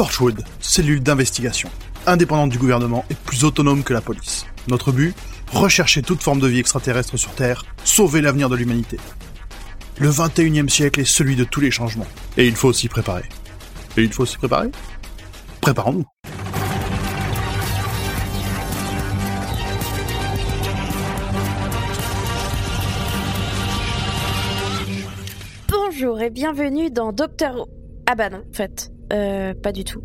Torchwood, cellule d'investigation, indépendante du gouvernement et plus autonome que la police. Notre but Rechercher toute forme de vie extraterrestre sur Terre, sauver l'avenir de l'humanité. Le 21e siècle est celui de tous les changements. Et il faut s'y préparer. Et il faut s'y préparer? Préparons-nous. Bonjour et bienvenue dans Docteur... Ah bah non, en fait, euh, pas du tout.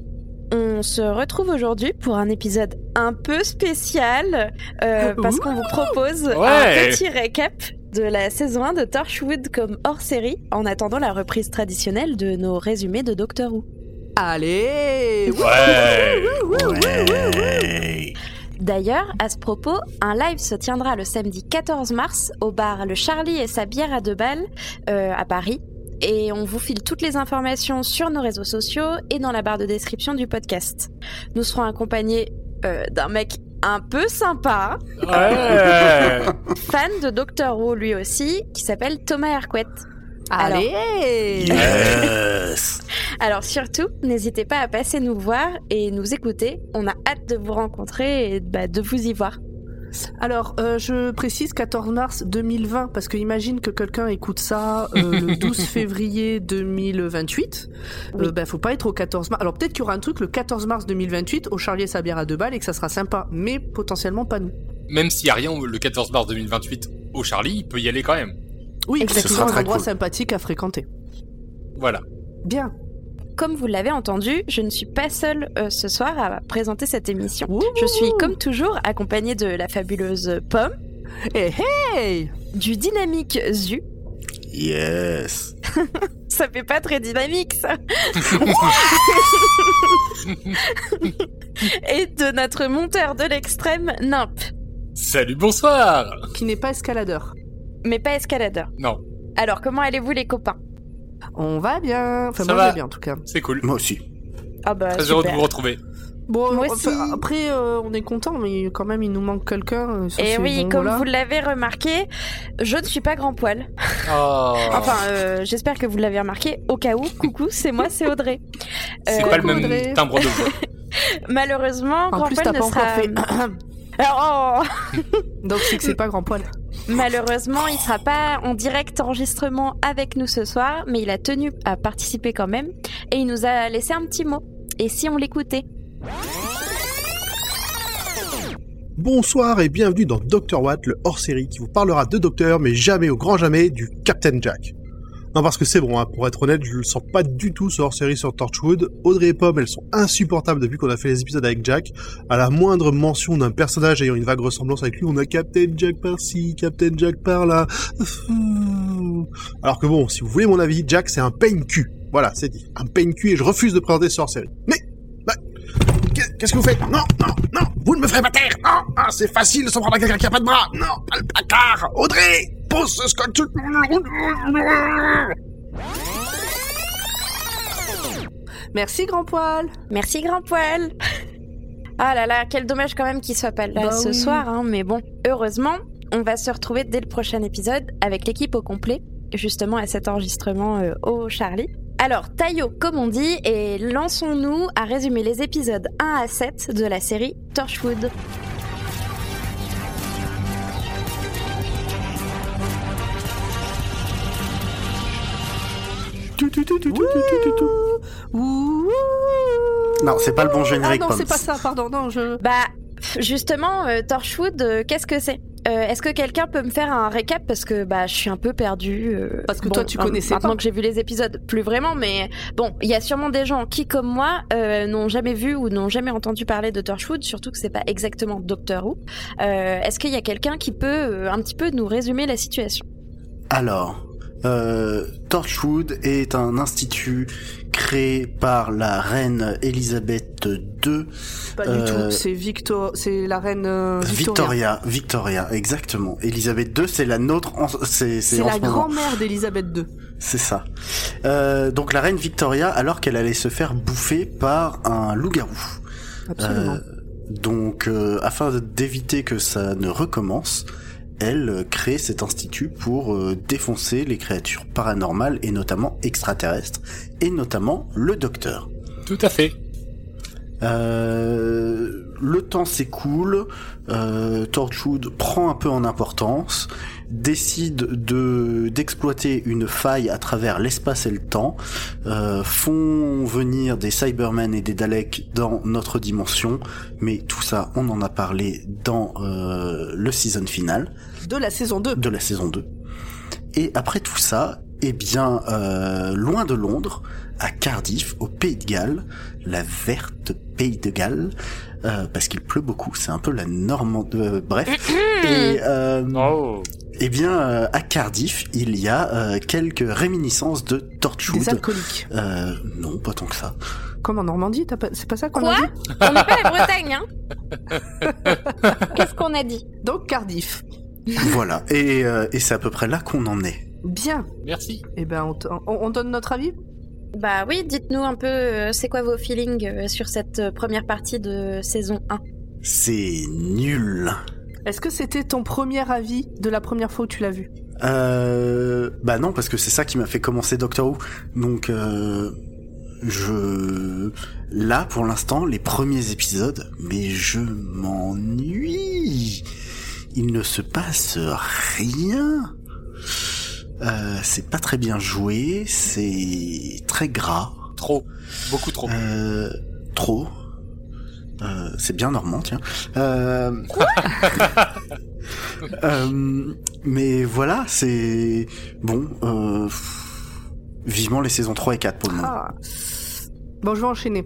On se retrouve aujourd'hui pour un épisode un peu spécial euh, parce qu'on vous propose un Ouais. petit récap de la saison 1 de Torchwood comme hors série en attendant la reprise traditionnelle de nos résumés de Doctor Who. Allez Ouais. D'ailleurs, à ce propos, un live se tiendra le samedi 14 mars au bar Le Charlie et sa bière à deux balles euh, à Paris. Et on vous file toutes les informations sur nos réseaux sociaux et dans la barre de description du podcast. Nous serons accompagnés euh, d'un mec un peu sympa, Ouais. fan de Doctor Who lui aussi, qui s'appelle Thomas Hercouet. Alors- Allez Yes. Alors surtout, n'hésitez pas à passer nous voir et nous écouter. On a hâte de vous rencontrer et bah, de vous y voir. Alors, euh, je précise 14 mars 2020, parce que imagine que quelqu'un écoute ça euh, le 12 février 2028. Oui. Euh, ben, faut pas être au 14 mars. Alors, peut-être qu'il y aura un truc le 14 mars 2028 au Charlie et sa bière à deux balles et que ça sera sympa, mais potentiellement pas nous. Même s'il n'y a rien le 14 mars 2028 au Charlie, il peut y aller quand même. Oui, Exactement. un endroit cool. sympathique à fréquenter. Voilà. Bien. Comme vous l'avez entendu, je ne suis pas seule euh, ce soir à présenter cette émission. Ouh. Je suis comme toujours accompagnée de la fabuleuse Pomme, Hey, hey du dynamique Zu. Yes. Ça fait pas très dynamique ça. Et de notre monteur de l'extrême, Nimp. Salut, bonsoir. Qui n'est pas escaladeur. Mais pas escaladeur. Non, Alors comment allez-vous les copains? On va bien. Enfin, Ça moi, je va. vais bien en tout cas. c'est cool. Moi aussi. Ah bah Très heureux de super. vous retrouver. Bon, Moi enfin, aussi. après, euh, on est content, mais quand même, il nous manque quelqu'un. euh, ça, Et c'est oui, bon, comme voilà. vous l'avez remarqué, je ne suis pas grand poil. Oh. Enfin, euh, j'espère que vous l'avez remarqué. Au cas où, coucou, c'est moi, c'est Audrey. c'est euh, pas le même Audrey. timbre de voix. Malheureusement, En grand plus, poil ne pas sera. encore fait. Oh Donc, c'est que c'est pas grand poil. Malheureusement, il sera pas en direct enregistrement avec nous ce soir, mais il a tenu à participer quand même et il nous a laissé un petit mot. Et si on l'écoutait? Bonsoir et bienvenue dans Dr. Watt, le hors-série qui vous parlera de Docteur, mais jamais au grand jamais du Captain Jack. Non, parce que c'est bon, hein, pour être honnête, je le sens pas du tout ce hors-série sur Torchwood. Audrey et Pomme, elles sont insupportables depuis qu'on a fait les épisodes avec Jack. À la moindre mention d'un personnage ayant une vague ressemblance avec lui, on a Captain Jack par-ci, Captain Jack par-là. Alors que bon, si vous voulez mon avis, Jack c'est un pain cul. Voilà, c'est dit. Un pain cul et je refuse de présenter ce hors-série. Mais, qu'est-ce que vous faites? Non, non, non, vous ne me ferez pas taire. Non, ah, c'est facile de s'en prendre à quelqu'un qui a pas de bras. Non, pas le placard. Audrey Pose ce scotch Merci, grand poil. Merci grand poil. Ah là là, quel dommage quand même qu'il soit pas là Bah ce oui. soir, hein, mais bon, heureusement, on va se retrouver dès le prochain épisode avec l'équipe au complet, justement à cet enregistrement euh, au Charlie. Alors, Taillot, comme on dit, et lançons-nous à résumer les épisodes 1 à 7 de la série Torchwood. Non, c'est pas le bon Ah générique, non, Poms. c'est pas ça, pardon. Non, je. Bah, justement, euh, Torchwood, euh, qu'est-ce que c'est? Euh, Est-ce que quelqu'un peut me faire un récap? Parce que bah je suis un peu perdue. euh, Parce que bon, toi, tu connaissais Maintenant pas. que j'ai vu les épisodes, plus vraiment, mais bon, il y a sûrement des gens qui, comme moi, euh, n'ont jamais vu ou n'ont jamais entendu parler de Torchwood, surtout que c'est pas exactement Doctor Who. Euh, Est-ce qu'il y a quelqu'un qui peut euh, un petit peu nous résumer la situation? Alors, euh, Torchwood est un institut créé par la reine Elisabeth II. Pas Euh, du tout. C'est Victor, c'est la reine euh, Victoria, Victoria. Victoria, exactement. Elisabeth II, c'est la nôtre, c'est c'est C'est la grand-mère d'Elisabeth II. C'est ça. Euh, donc la reine Victoria, alors qu'elle allait se faire bouffer par un loup-garou. Absolument. Euh, donc, euh, afin d'éviter que ça ne recommence, elle euh, crée cet institut pour euh, défoncer les créatures paranormales et notamment extraterrestres, et notamment le docteur. Tout à fait. Euh, le temps s'écoule, euh, Torchwood prend un peu en importance, décide de d'exploiter une faille à travers l'espace et le temps, euh, font venir des Cybermen et des Daleks dans notre dimension, mais tout ça, on en a parlé dans euh, le season final De la saison 2. de la saison 2. Et après tout ça, eh bien, loin de Londres, à Cardiff, au Pays de Galles, la verte Pays de Galles, euh, parce qu'il pleut beaucoup, c'est un peu la Normandie. euh, bref. Et euh, Oh. eh bien, euh, à Cardiff, il y a euh, quelques réminiscences de Torchwood. Des alcooliques. Euh, non, pas tant que ça. Comme en Normandie, t'as pas... c'est pas ça qu'on a dit? On n'est pas la Bretagne, hein Qu'est-ce qu'on a dit? Donc Cardiff. voilà. Et, euh, et c'est à peu près là qu'on en est. Bien. Merci. Eh ben, on- on donne notre avis? Bah oui, dites-nous un peu, euh, c'est quoi vos feelings euh, sur cette euh, première partie de saison 1 C'est nul. Est-ce que c'était ton premier avis de la première fois où tu l'as vu? Euh, bah non, parce que c'est ça qui m'a fait commencer Doctor Who. Donc, euh, je... Là, pour l'instant, les premiers épisodes, mais je m'ennuie. Il ne se passe rien. Euh, c'est pas très bien joué, c'est très gras. Trop. Beaucoup trop. Euh, trop. Euh, c'est bien normand, tiens. Euh... Euh, mais voilà, c'est bon. Euh... Vivement les saisons 3 et 4 pour le moment. Ah. Bon, je vais enchaîner.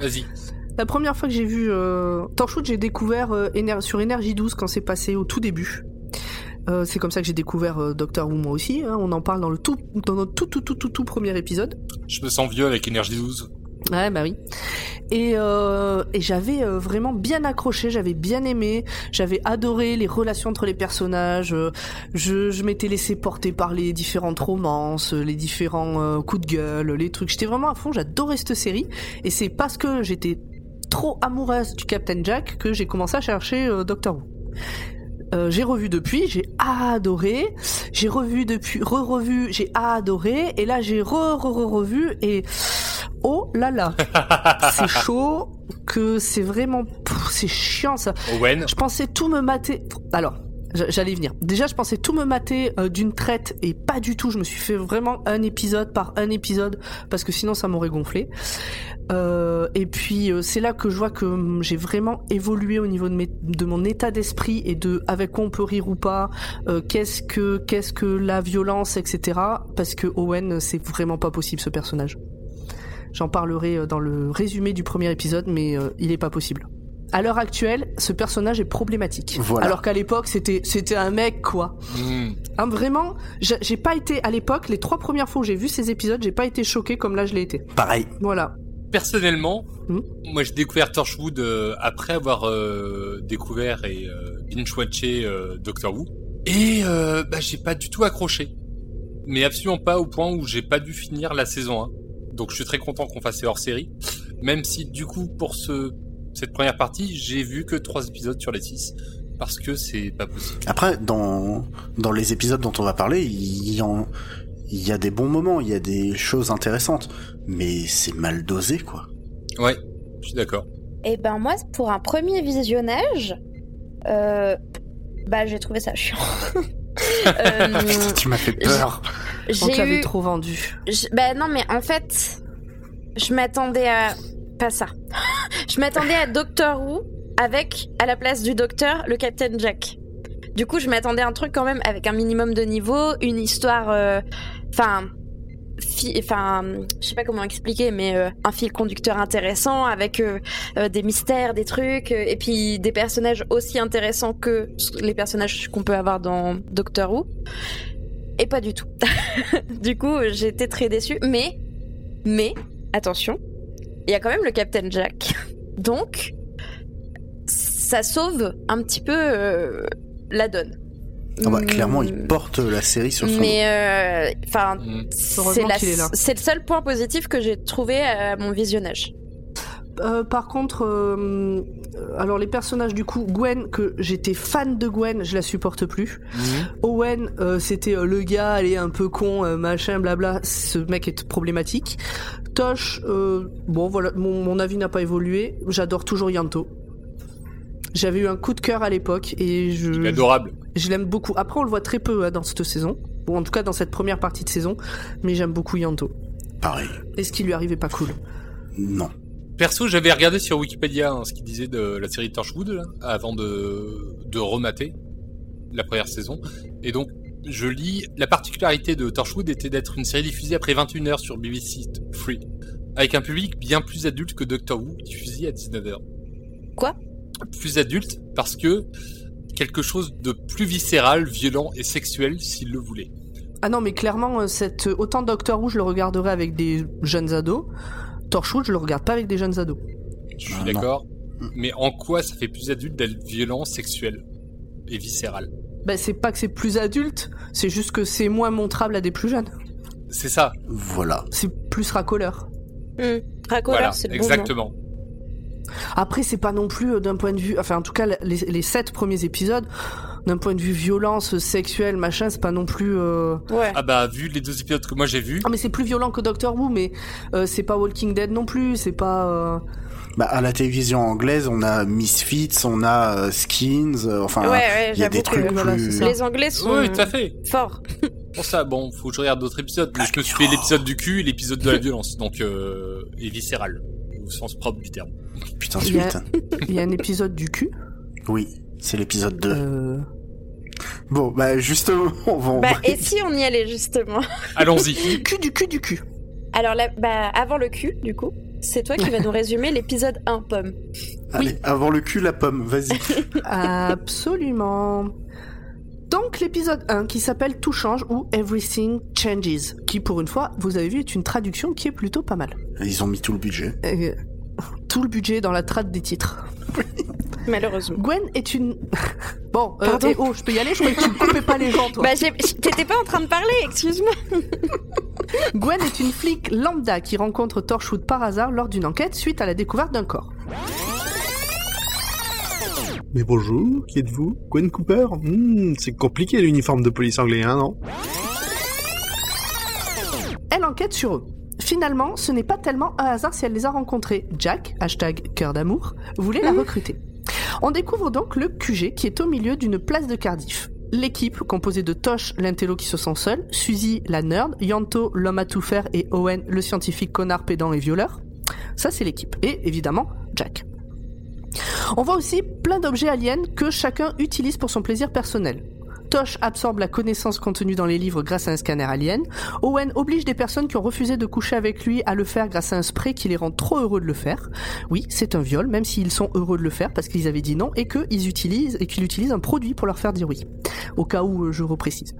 Vas-y. La première fois que j'ai vu euh, Torchwood, j'ai découvert euh, Éner- sur Énergie 12 quand c'est passé au tout début. Euh, c'est comme ça que j'ai découvert euh, Doctor Who moi aussi. hein. On en parle dans le tout, dans notre tout tout tout tout tout premier épisode. Je me sens vieux avec énergie 12. Ouais, bah oui. Et, euh, et j'avais vraiment bien accroché, j'avais bien aimé, j'avais adoré les relations entre les personnages, je, je m'étais laissé porter par les différentes romances, les différents coups de gueule, les trucs. J'étais vraiment à fond, j'adorais cette série. Et c'est parce que j'étais trop amoureuse du Captain Jack que j'ai commencé à chercher Doctor Who. Euh, j'ai revu depuis, j'ai adoré. J'ai revu depuis, re-revu, j'ai adoré. Et là, j'ai re-re-re-revu et oh là là, c'est chaud. Que c'est vraiment, c'est chiant ça. Owen. Je pensais tout me mater. Alors, j'allais venir. Déjà, je pensais tout me mater euh, d'une traite et pas du tout. Je me suis fait vraiment un épisode par un épisode parce que sinon ça m'aurait gonflé. Euh, et puis euh, c'est là que je vois que hum, j'ai vraiment évolué au niveau de, de mon état d'esprit et de avec quoi on peut rire ou pas. qu'est-ce que qu'est-ce que la violence, etc. Parce que Owen, c'est vraiment pas possible ce personnage. J'en parlerai dans le résumé du premier épisode, mais il est pas possible. À l'heure actuelle, ce personnage est problématique. Voilà. Alors qu'à l'époque, c'était c'était un mec quoi. Hmm. Hein, vraiment, j'ai pas été à l'époque. Les trois premières fois où j'ai vu ces épisodes, j'ai pas été choqué comme là je l'ai été. Pareil. Voilà. Personnellement, Hmm. moi j'ai découvert Torchwood euh, après avoir euh, découvert et euh, binge-watché euh, Doctor Who. Et euh, bah, j'ai pas du tout accroché. Mais absolument pas au point où j'ai pas dû finir la saison 1. Donc je suis très content qu'on fasse ces hors-série. Même si du coup pour ce cette première partie, j'ai vu que trois épisodes sur les six. Parce que c'est pas possible. Après, dans dans les épisodes dont on va parler, il y en il y a des bons moments, il y a des choses intéressantes, mais c'est mal dosé quoi. Ouais, je suis d'accord. Eh ben moi, pour un premier visionnage, euh, bah j'ai trouvé ça chiant. Euh, Putain, tu m'as fait peur. J'ai eu... trop vendu. je- Bah non, mais en fait, je m'attendais à... Pas ça. je m'attendais à Doctor Who avec, à la place du docteur, le Captain Jack. Du coup, je m'attendais à un truc quand même avec un minimum de niveau, une histoire... euh, Enfin... fi- Enfin, je sais pas comment expliquer, mais euh, un fil conducteur intéressant avec euh, euh, des mystères, des trucs, euh, et puis des personnages aussi intéressants que les personnages qu'on peut avoir dans Doctor Who. Et pas du tout. du coup, été très déçue. Mais, mais, attention, il y a quand même le Captain Jack. Donc, ça sauve un petit peu euh, la donne. Ah bah, clairement, Mm, il porte la série sur son Mais, euh, enfin, Hmm. c'est est le seul point positif que j'ai trouvé à mon visionnage. Euh, par contre, euh, euh, alors les personnages du coup, Gwen, que j'étais fan de Gwen, je la supporte plus. Owen, euh, c'était euh, le gars, allez un peu con, euh, machin, blabla. Ce mec est problématique. Tosh, euh, bon voilà, mon, mon avis n'a pas évolué. J'adore toujours Yanto. J'avais eu un coup de cœur à l'époque et je, Il est adorable. je l'aime beaucoup. Après, on le voit très peu hein, dans cette saison, ou en tout cas dans cette première partie de saison, mais j'aime beaucoup Yanto. Pareil. Et ce qui lui arrivait pas cool? Non. Perso, j'avais regardé sur Wikipédia hein, ce qu'il disait de la série Torchwood là, avant de, de remater la première saison. Et donc, je lis la particularité de Torchwood était d'être une série diffusée après 21h sur BBC Avec un public bien plus adulte que Doctor Who, diffusé à 19h. Quoi? Plus adulte parce que quelque chose de plus viscéral, violent et sexuel s'il le voulait. Ah non, mais clairement, euh, cette, autant Doctor Who, je le regarderai avec des jeunes ados. Torchwood, je le regarde pas avec des jeunes ados. Je suis Ah, d'accord. Mais en quoi ça fait plus adulte d'être violent, sexuel et viscéral? Ben, c'est pas que c'est plus adulte, c'est juste que c'est moins montrable à des plus jeunes. C'est ça. Voilà. C'est plus racoleur. Hmm. Racoleur, voilà, c'est le bon nom. exactement. Après, c'est pas non plus euh, d'un point de vue. Enfin, en tout cas, les, les sept premiers épisodes, d'un point de vue violence sexuelle, machin, c'est pas non plus. euh, Ouais. Ah bah vu les deux épisodes que moi j'ai vus, Ah, mais c'est plus violent que Doctor Who, mais euh, c'est pas Walking Dead non plus, c'est pas. euh, Bah, à la télévision anglaise, on a Misfits, on a euh, Skins, euh, enfin, ouais, ouais, il y a j'avoue des trucs que plus... les Anglais sont oui, tout à fait. forts. Pour ça, bon, faut que je regarde d'autres épisodes. Mais je me suis fait l'épisode du cul et l'épisode de la violence, donc euh, et viscéral au sens propre du terme. Putain, Il y a- suite. Il y a un épisode du cul. Oui, c'est l'épisode 2. euh, Bon, bah justement, on va en Bah, et si on y allait justement Allons-y. Du cul, du cul, du cul. Alors là, bah, avant le cul, du coup, c'est toi qui vas nous résumer l'épisode 1, Pomme. Allez, avant le cul, la pomme, vas-y. Absolument. Donc l'épisode 1 qui s'appelle Tout change ou Everything Changes, qui pour une fois, vous avez vu, est une traduction qui est plutôt pas mal. Ils ont mis tout le budget. Euh, tout le budget dans la trad des titres. Malheureusement. Gwen est une... bon, euh, Pardon eh oh, je peux y aller, je croyais que tu ne coupais pas les gens, toi. Bah, t'étais pas en train de parler, excuse-moi. Gwen est une flic lambda qui rencontre Torchwood par hasard lors d'une enquête suite à la découverte d'un corps. Mais bonjour, qui êtes-vous? Gwen Cooper? Hmm, C'est compliqué l'uniforme de police anglais, hein, non? Elle enquête sur eux. Finalement, ce n'est pas tellement un hasard si elle les a rencontrés. Jack, hashtag cœur d'amour, voulait la recruter. On découvre donc le QG qui est au milieu d'une place de Cardiff. L'équipe, composée de Tosh, l'intello qui se sent seul, Suzy, la nerd, Yanto, l'homme à tout faire, et Owen, le scientifique connard pédant et violeur. Ça, c'est l'équipe. Et évidemment, Jack. On voit aussi plein d'objets aliens que chacun utilise pour son plaisir personnel. Tosh absorbe la connaissance contenue dans les livres grâce à un scanner alien. Owen oblige des personnes qui ont refusé de coucher avec lui à le faire grâce à un spray qui les rend trop heureux de le faire. Oui, c'est un viol, même s'ils sont heureux de le faire parce qu'ils avaient dit non et qu'ils utilisent et qu'il utilise un produit pour leur faire dire oui. Au cas où euh, je reprécise.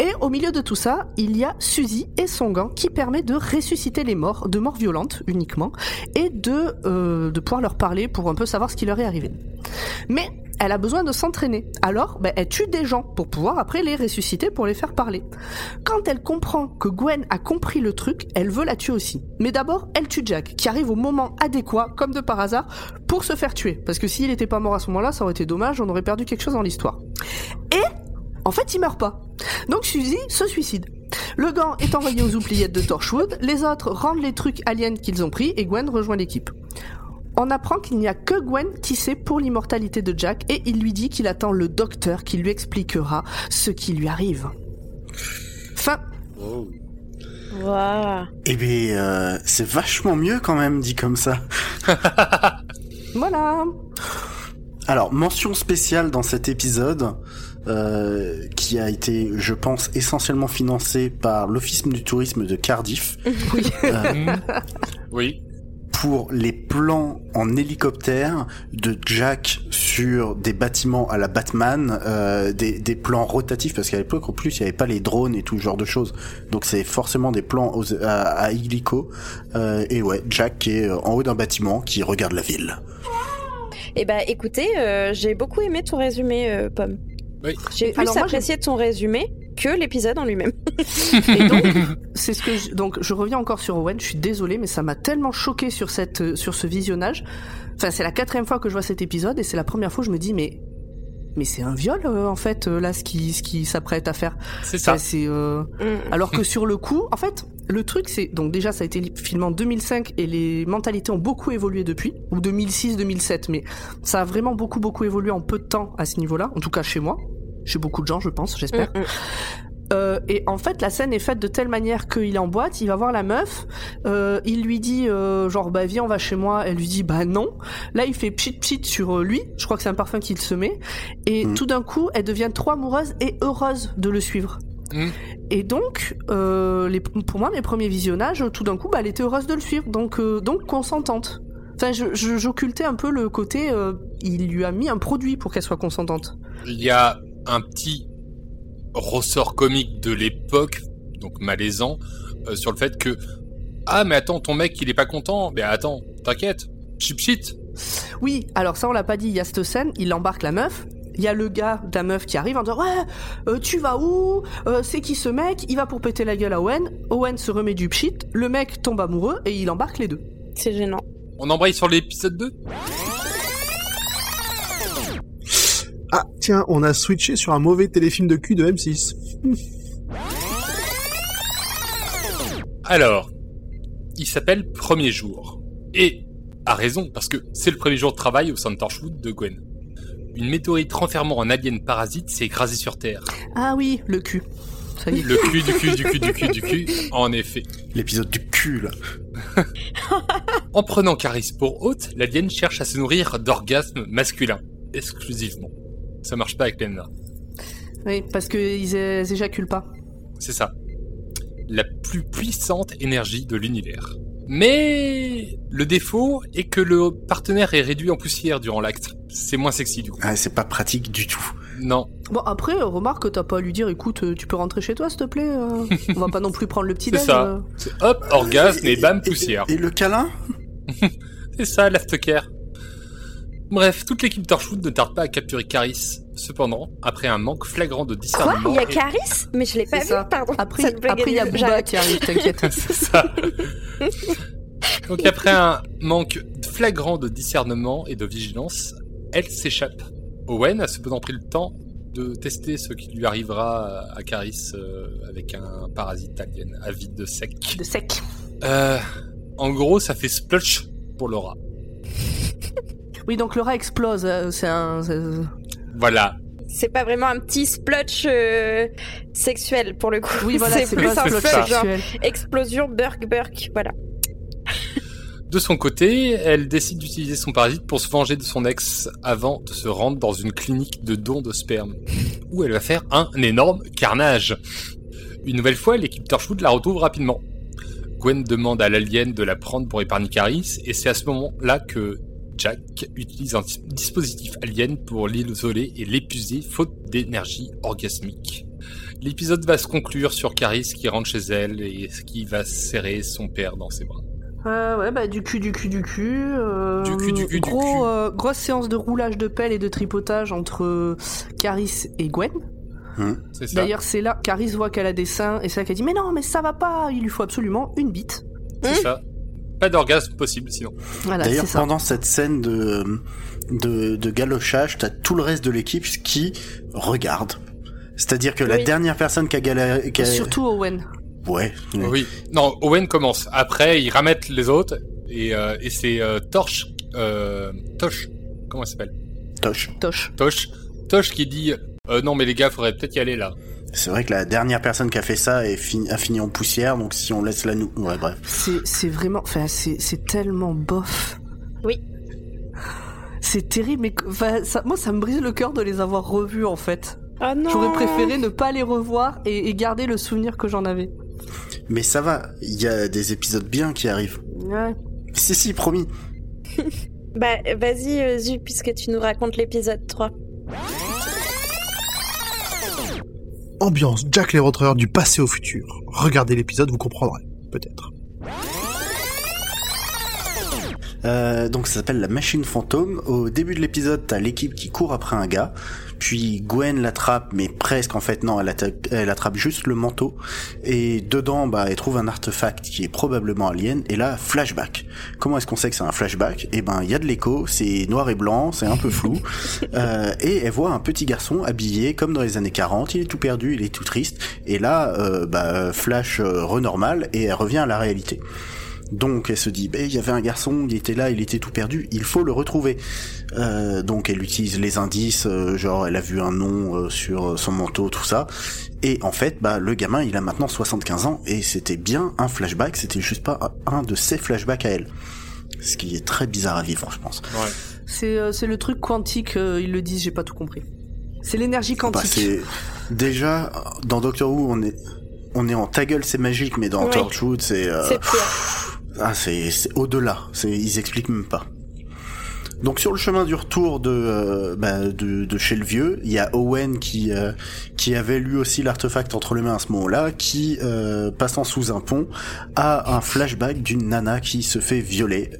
Et au milieu de tout ça, il y a Suzy et son gant qui permet de ressusciter les morts, de morts violentes uniquement, et de, euh, de pouvoir leur parler pour un peu savoir ce qui leur est arrivé. Mais elle a besoin de s'entraîner. Alors, ben, elle tue des gens pour pouvoir après les ressusciter pour les faire parler. Quand elle comprend que Gwen a compris le truc, elle veut la tuer aussi. Mais d'abord, elle tue Jack, qui arrive au moment adéquat, comme de par hasard, pour se faire tuer. Parce que s'il n'était pas mort à ce moment-là, ça aurait été dommage, on aurait perdu quelque chose dans l'histoire. Et, en fait, il meurt pas. Donc Suzy se suicide. Le gant est envoyé aux oubliettes de Torchwood, les autres rendent les trucs aliens qu'ils ont pris et Gwen rejoint l'équipe. On apprend qu'il n'y a que Gwen qui sait pour l'immortalité de Jack et il lui dit qu'il attend le docteur qui lui expliquera ce qui lui arrive. Fin. Waouh. Eh bien, euh, c'est vachement mieux quand même, dit comme ça. Voilà. Alors, mention spéciale dans cet épisode, euh, qui a été, je pense, essentiellement financé par l'Office du tourisme de Cardiff, Oui. euh, Oui. Pour les plans en hélicoptère de Jack sur des bâtiments à la Batman, euh, des, plans rotatifs, parce qu'à l'époque, en plus, il n'y avait pas les drones et tout ce genre de choses. Donc, c'est forcément des plans à, à hélico. Euh, et ouais, Jack qui est en haut d'un bâtiment qui regarde la ville. Eh bah, écoutez, euh, j'ai beaucoup aimé ton résumé, euh, Pomme. Oui. J'ai plus Alors moi, apprécié ton résumé que l'épisode en lui-même. Et donc, c'est ce que je, donc je reviens encore sur Owen. Je suis désolée, mais ça m'a tellement choqué sur cette sur ce visionnage. Enfin, c'est la quatrième fois que je vois cet épisode et c'est la première fois où je me dis mais mais c'est un viol euh, en fait euh, là ce qui ce qui s'apprête à faire. C'est ça. Enfin, c'est euh, Mm. alors que sur le coup, en fait, le truc c'est donc déjà ça a été filmé en 2005 et les mentalités ont beaucoup évolué depuis ou 2006 2007 mais ça a vraiment beaucoup beaucoup évolué en peu de temps à ce niveau-là, en tout cas chez moi, chez beaucoup de gens je pense, j'espère. Mm, mm. Euh, et en fait, la scène est faite de telle manière qu'il est en boîte, il va voir la meuf, euh, il lui dit euh, genre bah viens on va chez moi, elle lui dit bah non. Là il fait pchit pchit sur lui, je crois que c'est un parfum qu'il se met, et Mm. tout d'un coup elle devient trop amoureuse et heureuse de le suivre. Mm. Et donc, euh, les, pour moi, mes premiers visionnages, tout d'un coup, bah, elle était heureuse de le suivre, donc euh, donc consentante. Enfin, je- je- j'occultais un peu le côté, euh, il lui a mis un produit pour qu'elle soit consentante. Il y a un petit ressort comique de l'époque, donc malaisant, euh, sur le fait que ah mais attends ton mec il est pas content, mais attends t'inquiète, chip shit. Oui, alors ça on l'a pas dit, il y a cette scène, il embarque la meuf, il y a le gars de la meuf qui arrive en disant ouais euh, tu vas où? Euh, c'est qui ce mec? Il va pour péter la gueule à Owen. Owen se remet du pchit le mec tombe amoureux et il embarque les deux. C'est gênant. On embraye sur l'épisode 2 Ah, tiens, on a switché sur un mauvais téléfilm de cul de M6. Alors, il s'appelle Premier jour. Et, à raison, parce que c'est le premier jour de travail au sein de Torchwood de Gwen. Une météorite renfermant un alien parasite s'est écrasée sur Terre. ah oui le cul ça y est Le cul, du cul, du cul, du cul, du cul, en effet. L'épisode du cul, là. En prenant Caris pour hôte, l'alien cherche à se nourrir d'orgasmes masculins, exclusivement. Ça marche pas avec Lena. oui parce qu'ils éjaculent pas C'est ça. La plus puissante énergie de l'univers. Mais le défaut est que le partenaire est réduit en poussière durant l'acte. C'est moins sexy du coup. Ah, c'est pas pratique du tout. Non. Bon après remarque t'as pas à lui dire écoute euh, tu peux rentrer chez toi s'il te plaît euh, on va pas non plus prendre le petit C'est ça. euh. Hop, orgasme et bam, poussière. Et, le câlin? C'est ça, l'aftercare. Bref, toute l'équipe Torchwood ne tarde pas à capturer Caris. Cependant, après un manque flagrant de Quoi discernement... Il y a et- Caris Mais je l'ai pas vu, ça. pardon. après après il y a Booba qui arrive t'inquiète C'est ça. Donc après un manque flagrant de discernement et de vigilance, elle s'échappe. Owen a cependant pris le temps de tester ce qui lui arrivera à Caris euh, avec un parasite alien avide de sec. de sec Euh, en gros, ça fait splotch pour Laura. oui donc le rat explose euh, c'est un Voilà. C'est pas vraiment un petit splotch euh, sexuel pour le coup. oui voilà c'est plus un splotch genre explosion burk burk. Voilà. De son côté, elle décide d'utiliser son parasite pour se venger de son ex avant de se rendre dans une clinique de dons de sperme, où elle va faire un énorme carnage. Une nouvelle fois, l'équipe Torchwood la retrouve rapidement. Gwen demande à l'alien de la prendre pour épargner Caris, et c'est à ce moment-là que Jack utilise un dis- dispositif alien pour l'isoler et l'épuiser faute d'énergie orgasmique. L'épisode va se conclure sur Caris qui rentre chez elle et qui va serrer son père dans ses bras. Euh, ouais, bah du cul, du cul, du cul. euh, Du cul, du cul, du gros, cul. euh, grosse séance de roulage de pelle et de tripotage entre euh, Caris et Gwen. Ça. D'ailleurs, c'est là, Caris voit qu'elle a des seins et c'est là qu'elle dit Mais non, mais ça va pas, il lui faut absolument une bite. C'est ça. Pas d'orgasme possible sinon. Voilà, D'ailleurs, pendant cette scène de, de, de galochage, t'as tout le reste de l'équipe qui regarde. C'est-à-dire que la dernière personne qui a galéré... qui a- Surtout Owen. Ouais. Oui. Non, Owen commence. Après, ils ramettent les autres et, euh, et c'est euh, Torche, euh, Tosh, comment elle s'appelle? Toche. Toche. Tosh, Tosh qui dit euh, non mais les gars, faudrait peut-être y aller là. C'est vrai que la dernière personne qui a fait ça est fini, a fini en poussière, donc si on laisse la nous... Ouais, bref. C'est, c'est vraiment. Enfin, c'est, c'est tellement bof. Oui. C'est terrible, mais enfin, ça, moi, ça me brise le cœur de les avoir revus en fait. Oh non. J'aurais préféré ne pas les revoir et, et garder le souvenir que j'en avais. Mais ça va, il y a des épisodes bien qui arrivent. Ouais. Si, si, promis. Bah vas-y euh, Zu, puisque tu nous racontes l'épisode 3. Ambiance Jack l'Éventreur du passé au futur. Regardez l'épisode, vous comprendrez. Peut-être. Euh, donc ça s'appelle la machine fantôme. Au début de l'épisode, t'as l'équipe qui court après un gars, puis Gwen l'attrape, mais presque en fait non, elle, attaque- elle attrape juste le manteau, et dedans, bah, elle trouve un artefact qui est probablement alien, et là, flashback. Comment est-ce qu'on sait que c'est un flashback? Eh ben, il y a de l'écho, c'est noir et blanc, c'est un peu flou, euh, et elle voit un petit garçon habillé comme dans les années 40, il est tout perdu, il est tout triste, et là, euh, bah, flash euh, renormal, et elle revient à la réalité. Donc elle se dit, ben il y avait un garçon, il était là, il était tout perdu, il faut le retrouver. Euh, donc elle utilise les indices, euh, genre elle a vu un nom euh, sur son manteau, tout ça. Et en fait, bah le gamin, il a maintenant 75 ans et c'était bien un flashback, c'était juste pas un de ses flashbacks à elle. Ce qui est très bizarre à vivre, je pense. Ouais. C'est euh, c'est le truc quantique, euh, ils le disent, j'ai pas tout compris. C'est l'énergie Bah, quantique. c'est déjà dans Doctor Who, on est on est en ta gueule, c'est magique, mais dans Oui. Torchwood, c'est euh, C'est pire. Ah, c'est au-delà. Ils expliquent même pas. Donc sur le chemin du retour de euh, bah, de, de chez le vieux, il y a Owen qui euh, qui avait lui aussi l'artefact entre les mains à ce moment-là, qui euh, passant sous un pont a un flashback d'une nana qui se fait violer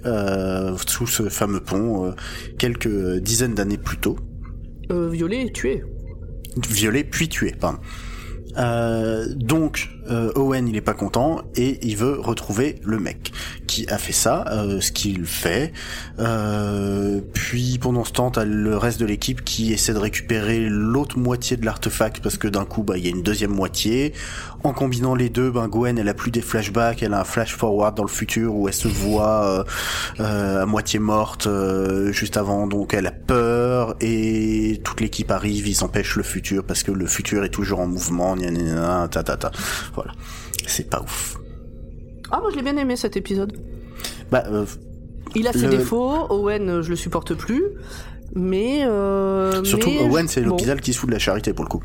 sous ce fameux pont quelques dizaines d'années plus tôt. Euh, violé, tué. Violé puis tué, pardon. Donc euh, Owen il est pas content et il veut retrouver le mec qui a fait ça, euh, ce qu'il fait. Euh, puis pendant ce temps t'as le reste de l'équipe qui essaie de récupérer l'autre moitié de l'artefact parce que d'un coup bah il y a une deuxième moitié. En combinant les deux, ben Gwen elle a plus des flashbacks, elle a un flash forward dans le futur où elle se voit euh, à moitié morte juste avant, donc elle a peur et toute l'équipe arrive, ils empêchent le futur parce que le futur est toujours en mouvement, ta ta ta. Voilà, c'est pas ouf. Ah, moi je l'ai bien aimé cet épisode. Bah euh, Il a ses Le- défauts, Owen, euh, je le supporte plus. Mais. Euh, surtout mais- Owen c'est bon. l'hôpital qui se fout de la charité pour le coup.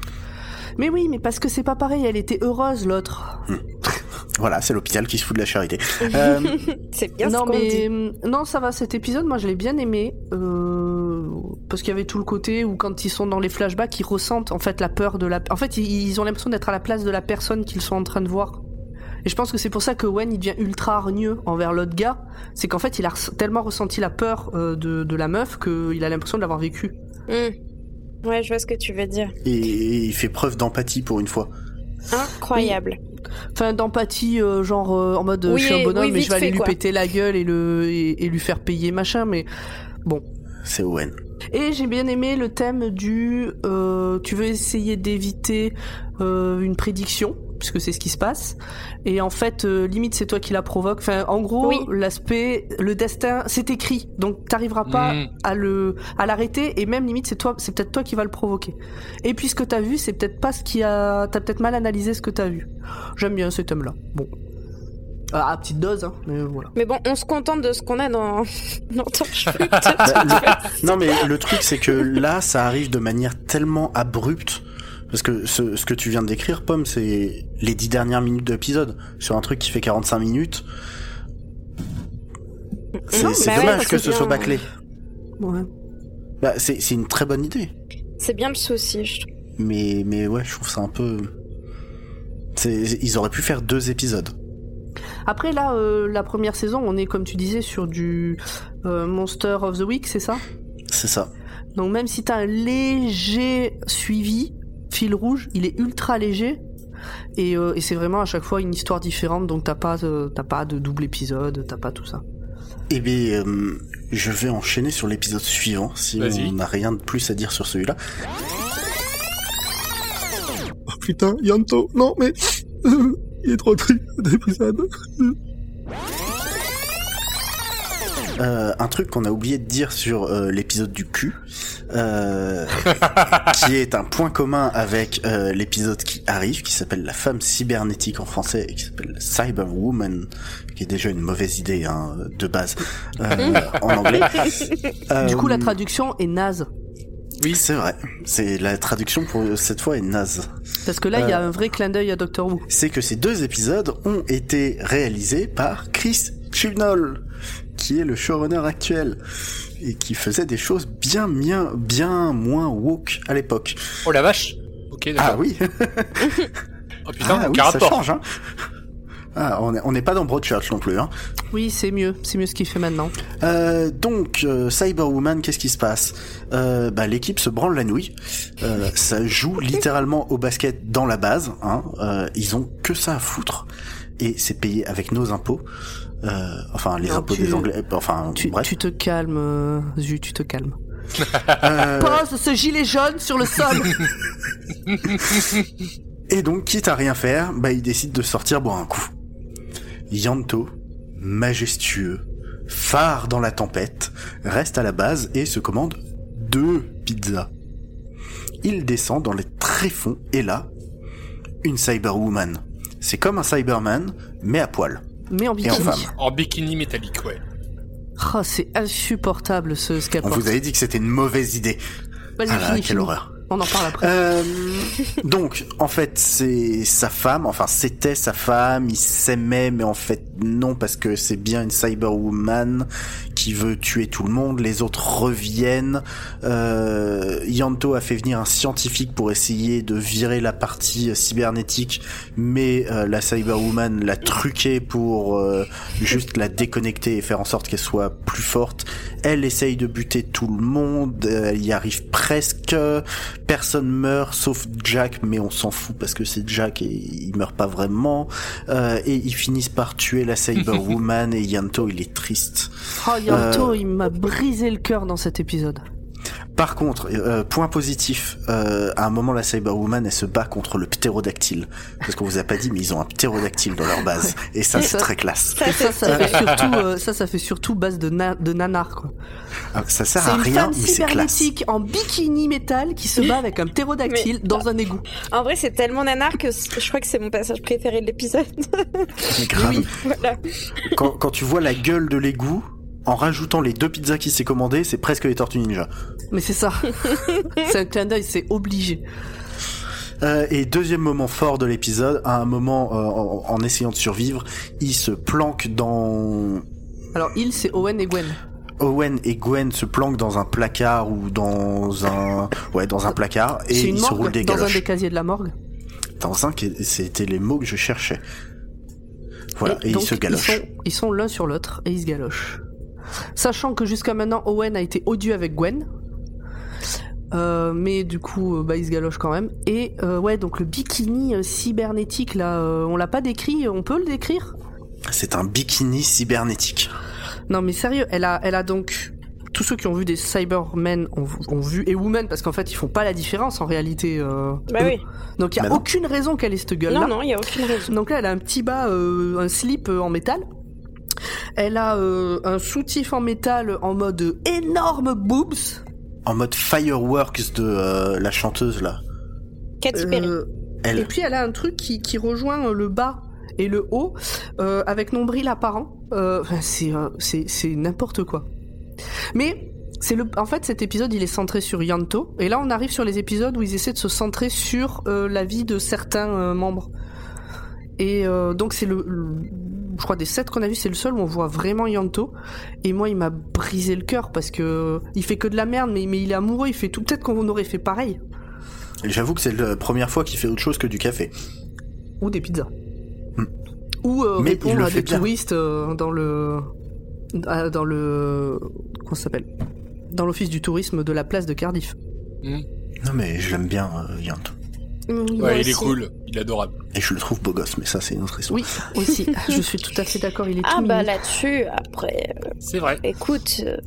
Mais oui, mais parce que c'est pas pareil, elle était heureuse l'autre. Voilà, c'est l'hôpital qui se fout de la charité. Euh, C'est bien non, ce mais dit. hum, non, ça va. Cet épisode, moi, je l'ai bien aimé euh, parce qu'il y avait tout le côté où quand ils sont dans les flashbacks, ils ressentent en fait la peur de la. En fait, ils, ont l'impression d'être à la place de la personne qu'ils sont en train de voir. Et je pense que c'est pour ça que Wen il devient ultra hargneux envers l'autre gars. C'est qu'en fait, il a tellement ressenti la peur euh, de, de la meuf qu'il a l'impression de l'avoir vécu. Hmm. Ouais, je vois ce que tu veux dire. et, et il fait preuve d'empathie pour une fois. Incroyable. Enfin, d'empathie, euh, genre euh, en mode euh, Oui, je suis un bonhomme oui, vite je vais aller lui quoi. péter la gueule et, le, et, et lui faire payer machin, mais bon. C'est Owen. Et j'ai bien aimé le thème du euh, tu veux essayer d'éviter euh, une prédiction puisque c'est ce qui se passe. Et en fait euh, limite c'est toi qui la provoque enfin en gros Oui. l'aspect le destin c'est écrit. Donc t'arriveras pas Mm. à le à l'arrêter. Et même limite c'est toi c'est peut-être toi qui va le provoquer. Et puis ce que t'as vu c'est peut-être pas ce qui a t'as peut-être mal analysé ce que t'as vu. J'aime bien ce thème là bon. Ah, à petite dose hein mais voilà. Mais bon, on se contente de ce qu'on a dans, dans Torchwood. Bah, le- Non mais le truc c'est que là ça arrive de manière tellement abrupte parce que ce, ce que tu viens de décrire Pomme c'est les dix dernières minutes de l'épisode sur un truc qui fait 45 minutes. C'est bah dommage que ce soit bâclé. ouais Bah c'est une très bonne idée. C'est bien le souci, je trouve. Mais mais ouais, je trouve ça un peu ils auraient pu faire deux épisodes. Après là, euh, la première saison, on est comme tu disais sur du euh, Monster of the Week, c'est ça? C'est ça. Donc même si t'as un léger suivi, fil rouge, il est ultra léger. Et, euh, et c'est vraiment à chaque fois une histoire différente, donc t'as pas, euh, t'as pas de double épisode, t'as pas tout ça. Eh bien, euh, je vais enchaîner sur l'épisode suivant si Vas-y. on n'a rien de plus à dire sur celui-là. Oh putain, Yanto, non mais... Il est trop triste cet épisode. Euh, un truc qu'on a oublié de dire sur euh, l'épisode du cul, euh, qui est un point commun avec euh, l'épisode qui arrive, qui s'appelle La femme cybernétique en français et qui s'appelle Cyberwoman, qui est déjà une mauvaise idée hein, de base euh, en anglais. Du coup, la traduction est naze. Oui, c'est vrai. C'est la traduction pour cette fois est naze. Parce que là, il y a un vrai clin d'œil à Doctor Who. c'est que ces deux épisodes ont été réalisés par Chris Chibnall, qui est le showrunner actuel et qui faisait des choses bien bien bien moins woke à l'époque. Oh la vache Ok, Ah oui, Oh putain, ah, oui ça change hein. Ah, on n'est pas dans Broadchurch non plus. Hein. Oui, c'est mieux. C'est mieux ce qu'il fait maintenant. Euh, donc, euh, Cyberwoman, qu'est-ce qui se passe? Euh, bah, L'équipe se branle la nouille. Euh, ça joue littéralement au basket dans la base. Hein. Euh, ils ont que ça à foutre. Et c'est payé avec nos impôts. Euh, enfin, les Non, impôts tu- des Anglais. Enfin, Tu, bref. tu te calmes, euh, Zu, tu te calmes. Euh, Pose ce gilet jaune sur le sol. Et donc, quitte à rien faire, bah, il décide de sortir boire un coup. Yanto, majestueux, phare dans la tempête, reste à la base et se commande deux pizzas. Il descend dans les tréfonds et là, une Cyberwoman. C'est comme un Cyberman, mais à poil. Mais en Et en bikini. femme. En bikini métallique, ouais. Oh, c'est insupportable ce, ce On vous avait dit que c'était une mauvaise idée. Vas-y, Ah là, finis, quelle finis. horreur. On en parle après. Euh, donc, en fait, c'est sa femme, enfin, c'était sa femme, il s'aimait, mais en fait, non, parce que c'est bien une cyberwoman qui veut tuer tout le monde, les autres reviennent. Euh, Yanto a fait venir un scientifique pour essayer de virer la partie euh, cybernétique, mais euh, la cyberwoman l'a truqué pour euh, juste la déconnecter et faire en sorte qu'elle soit plus forte. Elle essaye de buter tout le monde, euh, elle y arrive presque. Personne meurt sauf Jack, mais on s'en fout parce que c'est Jack et il meurt pas vraiment. Euh, et ils finissent par tuer la Cyberwoman et Yanto, il est triste. Oh, Euh, il m'a brisé le cœur dans cet épisode. Par contre, euh, point positif, euh, à un moment la Cyberwoman elle se bat contre le ptérodactyle. Parce qu'on vous a pas dit, mais ils ont un ptérodactyle dans leur base. Et ça, c'est très classe. Ça, ça, c'est ça fait surtout, euh, ça, ça fait surtout base de, na- de nanar, quoi. Ah, Ça sert C'est à une rien, femme mais c'est classe. cybernétique en bikini métal qui se bat avec un ptérodactyle Mais- dans un égout. En vrai, c'est tellement nanar que je crois que c'est mon passage préféré de l'épisode. Grave. voilà. Quand, quand tu vois la gueule de l'égout, en rajoutant les deux pizzas qu'il s'est commandées, c'est presque les Tortues Ninja. Mais c'est ça. c'est un clin d'œil, c'est obligé. Euh, et deuxième moment fort de l'épisode, à un moment euh, en, en essayant de survivre, il se planque dans Alors, il, c'est Owen et Gwen. Owen et Gwen se planquent dans un placard ou dans un ouais dans un placard et ils se roulent morgue des dans un galoches. des casiers de la morgue. Dans un c'était les mots que je cherchais. Voilà et, donc, ils se galochent. Ils sont l'un sur l'autre et ils se galochent. Sachant que jusqu'à maintenant, Owen a été odieux avec Gwen. Euh, mais du coup, euh, bah, il se galoche quand même. Et euh, ouais, donc le bikini cybernétique, là, euh, on l'a pas décrit, on peut le décrire? C'est un bikini cybernétique. Non mais sérieux, elle a, elle a donc... Tous ceux qui ont vu des Cybermen ont, ont vu, et Women, parce qu'en fait ils font pas la différence en réalité. euh, Bah oui. Donc il y a Bah aucune raison qu'elle ait cette gueule-là. Non, non, il y a aucune raison. Donc là, elle a un petit bas, euh, un slip euh, en métal. Elle a euh, un soutif en métal en mode énorme boobs. En mode fireworks de euh, la chanteuse là. Katy Perry. Euh, et puis elle a un truc qui, qui rejoint le bas et le haut euh, avec nombril apparent. Euh, enfin, c'est euh, c'est c'est n'importe quoi. Mais c'est le en fait cet épisode il est centré sur Yanto et là on arrive sur les épisodes où ils essaient de se centrer sur euh, la vie de certains euh, membres. Et euh, donc c'est le, le- je crois des sept qu'on a vu c'est le seul où on voit vraiment Yanto et moi il m'a brisé le cœur parce que il fait que de la merde mais mais il est amoureux il fait tout peut-être qu'on aurait fait pareil J'avoue que c'est la première fois qu'il fait autre chose que du café. ou des pizzas. Hmm. Ou euh, Mais il répondre le à fait des bien. touristes euh, dans le dans le comment ça s'appelle? Dans l'office du tourisme de la place de Cardiff. Non mais je l'aime bien euh, Ouais, il est cool, il est adorable. Et je le trouve beau gosse, mais ça c'est une autre histoire. Oui, aussi. je suis tout à fait d'accord. Il est Ah tout bah là-dessus, après, euh, C'est vrai. écoute, euh,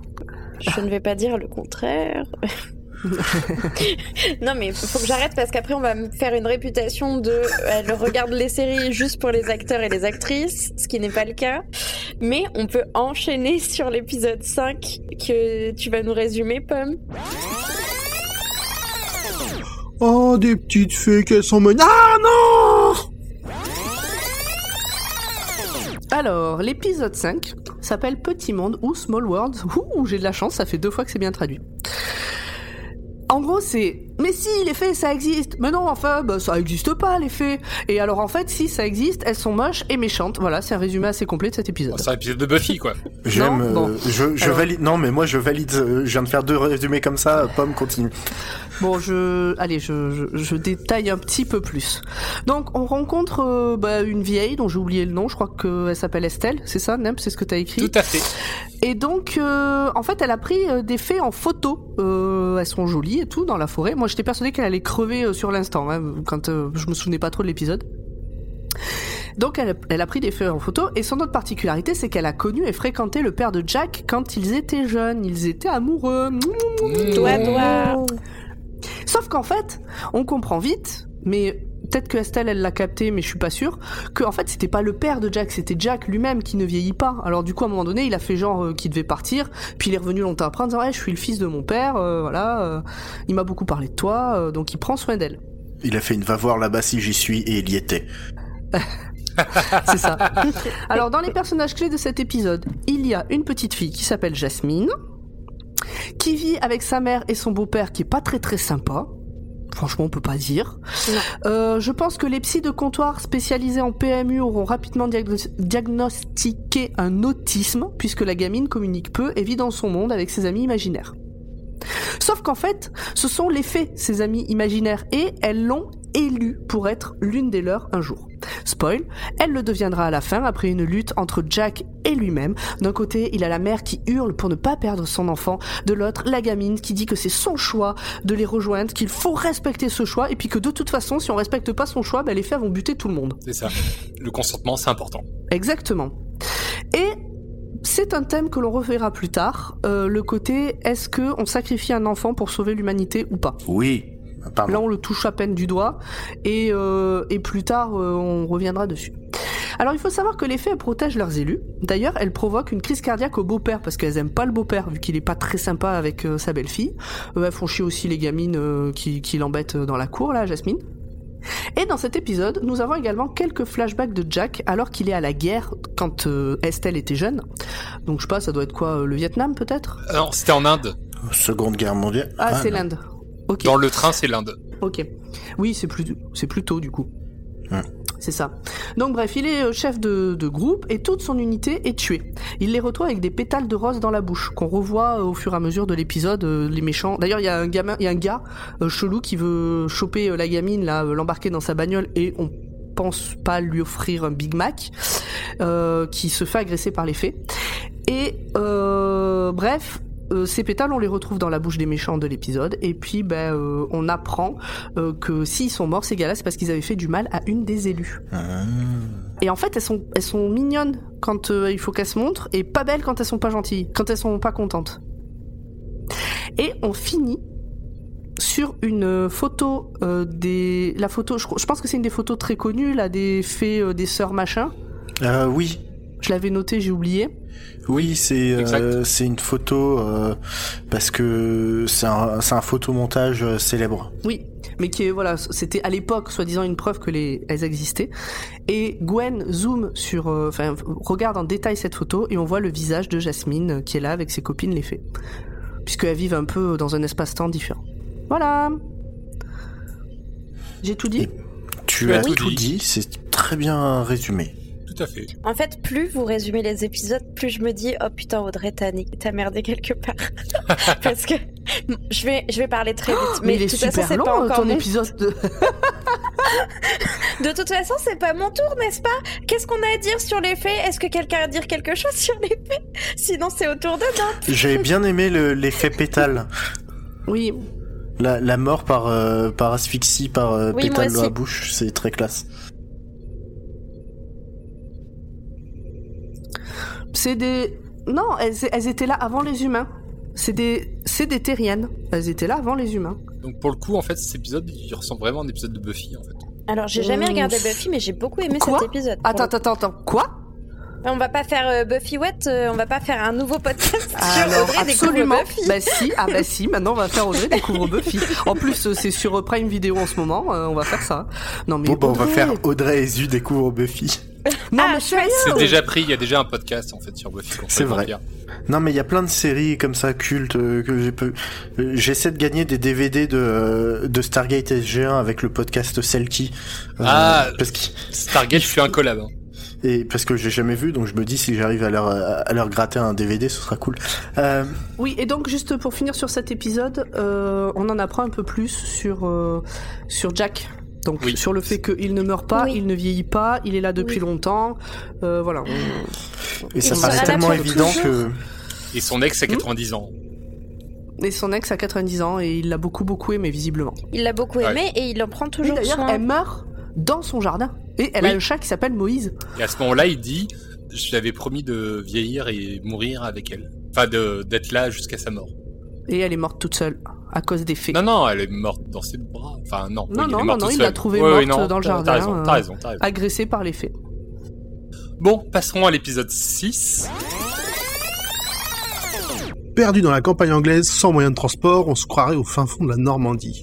je ne vais pas dire le contraire. non mais faut que j'arrête parce qu'après on va me faire une réputation de elle regarde les séries juste pour les acteurs et les actrices, ce qui n'est pas le cas. Mais on peut enchaîner sur l'épisode 5 que tu vas nous résumer, Pomme. Oh, des petites fées qu'elles sont menées. Ah non Alors, l'épisode 5 s'appelle Petit Monde ou Small World. Ouh, j'ai de la chance, ça fait deux fois que c'est bien traduit. En gros, c'est mais si, les fées, ça existe. Mais non, enfin, bah, ça existe pas, les fées. Et alors, en fait, si ça existe, elles sont moches et méchantes. Voilà, c'est un résumé assez complet de cet épisode. C'est un épisode de Buffy, quoi. J'aime. Non, bon. euh, je je Alors. valide. Non, mais moi je valide. euh, Je viens de faire deux résumés comme ça. euh, Pomme continue. Bon, je, allez, je, je, je détaille un petit peu plus. Donc, on rencontre euh, bah, une vieille dont j'ai oublié le nom. Je crois qu'elle s'appelle Estelle. C'est ça, Nem C'est ce que t'as écrit? Tout à fait. Et donc, euh, en fait, elle a pris euh, des fées en photo. Euh, elles sont jolies et tout dans la forêt. Moi, j'étais persuadée qu'elle allait crever euh, sur l'instant, hein, quand euh, je me souvenais pas trop de l'épisode. Donc, elle, elle a pris des fées en photo. Et son autre particularité, c'est qu'elle a connu et fréquenté le père de Jack quand ils étaient jeunes. Ils étaient amoureux. Doigt, doigt. Sauf qu'en fait, on comprend vite, mais peut-être que Estelle elle l'a capté, mais je suis pas sûre, que en fait c'était pas le père de Jack, c'était Jack lui-même qui ne vieillit pas. Alors du coup à un moment donné, il a fait genre euh, qu'il devait partir, puis il est revenu longtemps après en disant ouais, je suis le fils de mon père, euh, voilà, euh, il m'a beaucoup parlé de toi, donc il prend soin d'elle. Il a fait une va voir là-bas si j'y suis et il y était. C'est ça. Alors dans les personnages clés de cet épisode, il y a une petite fille qui s'appelle Jasmine, qui vit avec sa mère et son beau-père qui est pas très très sympa. Franchement, on peut pas dire. Euh, je pense que les psys de comptoir spécialisés en PMU auront rapidement diagnos- diagnostiqué un autisme, puisque la gamine communique peu et vit dans son monde avec ses amis imaginaires. Sauf qu'en fait, ce sont les faits, ces amis imaginaires, et elles l'ont élue pour être l'une des leurs un jour. Spoil, elle le deviendra à la fin après une lutte entre Jack et lui-même. D'un côté, il a la mère qui hurle pour ne pas perdre son enfant, de l'autre, la gamine qui dit que c'est son choix de les rejoindre, qu'il faut respecter ce choix, et puis que de toute façon, si on respecte pas son choix, ben, les faits vont buter tout le monde. C'est ça. Le consentement, c'est important. Exactement. Et c'est un thème que l'on reverra plus tard, euh, le côté est-ce que on sacrifie un enfant pour sauver l'humanité ou pas? Oui. Pardon. Là, on le touche à peine du doigt, et, euh, et plus tard, euh, on reviendra dessus. Alors, il faut savoir que les fées elles protègent leurs élus. D'ailleurs, elles provoquent une crise cardiaque au beau-père parce qu'elles aiment pas le beau-père vu qu'il est pas très sympa avec euh, sa belle-fille. Euh, elles font chier aussi les gamines euh, qui, qui l'embêtent dans la cour, là, Jasmine. Et dans cet épisode, nous avons également quelques flashbacks de Jack alors qu'il est à la guerre quand euh, Estelle était jeune. Donc je sais pas, ça doit être quoi, euh, le Vietnam peut-être? Ah Non, c'était en Inde. Seconde guerre mondiale. Ah, c'est non. l'Inde. Ok. Dans le train, c'est l'Inde. Ok. Oui, c'est plus, c'est plus tôt du coup. Ouais. C'est ça. Donc bref, il est euh, chef de, de groupe et toute son unité est tuée. Il les retrouve avec des pétales de rose dans la bouche, qu'on revoit euh, au fur et à mesure de l'épisode, euh, les méchants. D'ailleurs, il y a un gamin, il y a un gars euh, chelou qui veut choper la gamine, là, l'embarquer dans sa bagnole et on pense pas lui offrir un Big Mac, euh, qui se fait agresser par les fées. Et euh, bref, euh, ces pétales, on les retrouve dans la bouche des méchants de l'épisode. Et puis, ben, euh, on apprend euh, que s'ils sont morts, ces gars-là, c'est parce qu'ils avaient fait du mal à une des élues. Ah. Et en fait, elles sont, elles sont mignonnes quand il faut qu'elles se montrent, et pas belles quand elles sont pas gentilles, quand elles sont pas contentes. Et on finit sur une photo des, la photo, je, je pense que c'est une des photos très connues là des fées des sœurs machin. Oui. Je l'avais noté, j'ai oublié. Oui, c'est euh, c'est une photo euh, parce que c'est un, c'est un photomontage euh, célèbre. Oui, mais qui est voilà, c'était à l'époque soi-disant une preuve que les elles existaient. Et Gwen zoome sur, euh, enfin regarde en détail cette photo et on voit le visage de Jasmine qui est là avec ses copines les fées, puisqu'elles vivent un peu dans un espace-temps différent. Voilà. J'ai tout dit. Et- Tu as tout dit, c'est très bien résumé. Tout à fait. En fait, plus vous résumez les épisodes, plus je me dis oh putain Audrey t'as ni- t'as merdé quelque part parce que je vais je vais parler très vite. Oh, mais, il de est toute façon, super c'est long pas encore ton mon- épisode. De... De toute façon, c'est pas mon tour, n'est-ce pas? Qu'est-ce qu'on a à dire sur les faits? Est-ce que quelqu'un a à dire quelque chose sur les faits? Sinon, c'est au tour de Dante. J'ai bien aimé le- l'effet pétale. Oui, La, la mort par, euh, par asphyxie, par euh, Oui, pétale dans la bouche, c'est très classe. C'est des. Non, elles, elles étaient là avant les humains. C'est des, c'est des terriennes. Elles étaient là avant les humains. Donc pour le coup, en fait, cet épisode, il ressemble vraiment à un épisode de Buffy, en fait. Alors, j'ai jamais Mmh. regardé Buffy, mais j'ai beaucoup aimé Quoi cet épisode. Attends, attends, attends, quoi On va pas faire euh, Buffy Wet, euh, on va pas faire un nouveau podcast sur Alors Audrey découvre absolument. Buffy. Bah si, ah bah si. Maintenant on va faire Audrey découvre Buffy. En plus euh, c'est sur euh, Prime Vidéo en ce moment. euh, on va faire ça. Non mais Bon, bah, on va faire Audrey et Zu découvre Buffy. Non, Ah, mais C'est déjà pris, il y a déjà un podcast en fait sur Buffy C'est vrai. Non, mais il y a plein de séries comme ça cultes euh, que j'ai peu. euh, J'essaie de gagner des DVD de euh, de Stargate SG1 avec le podcast Selkie. Euh, Ah. parce que Stargate, je suis un collab. hein. et parce que j'ai jamais vu, donc je me dis si j'arrive à leur à leur gratter un DVD, ce sera cool. Euh, Oui, et donc juste pour finir sur cet épisode, euh, on en apprend un peu plus sur euh, sur Jack. Donc Oui. sur le fait qu'il ne meurt pas, Oui. il ne vieillit pas, il est là depuis Oui. longtemps. Euh, voilà. et ça paraît tellement évident toujours. que Et son ex Hmm a 90 ans. Et son ex a 90 ans et il l'a beaucoup beaucoup aimé visiblement. Il l'a beaucoup Ouais. aimé et il en prend toujours d'ailleurs, soin. elle meurt dans son jardin et elle Oui. a un chat qui s'appelle Moïse. Et à ce moment-là, il dit Je l'avais promis de vieillir et mourir avec elle. Enfin, de- d'être là jusqu'à sa mort. Et elle est morte toute seule à cause des fées. Non, non, elle est morte dans ses bras. Enfin, non. Non, oui, non, est non, non, il l'a trouvée Ouais, ouais, morte non, dans le jardin, T'as raison, euh, t'as raison, t'as raison. Agressée par les fées. Bon, passerons à l'épisode 6. Perdu dans la campagne anglaise, sans moyen de transport, on se croirait au fin fond de la Normandie.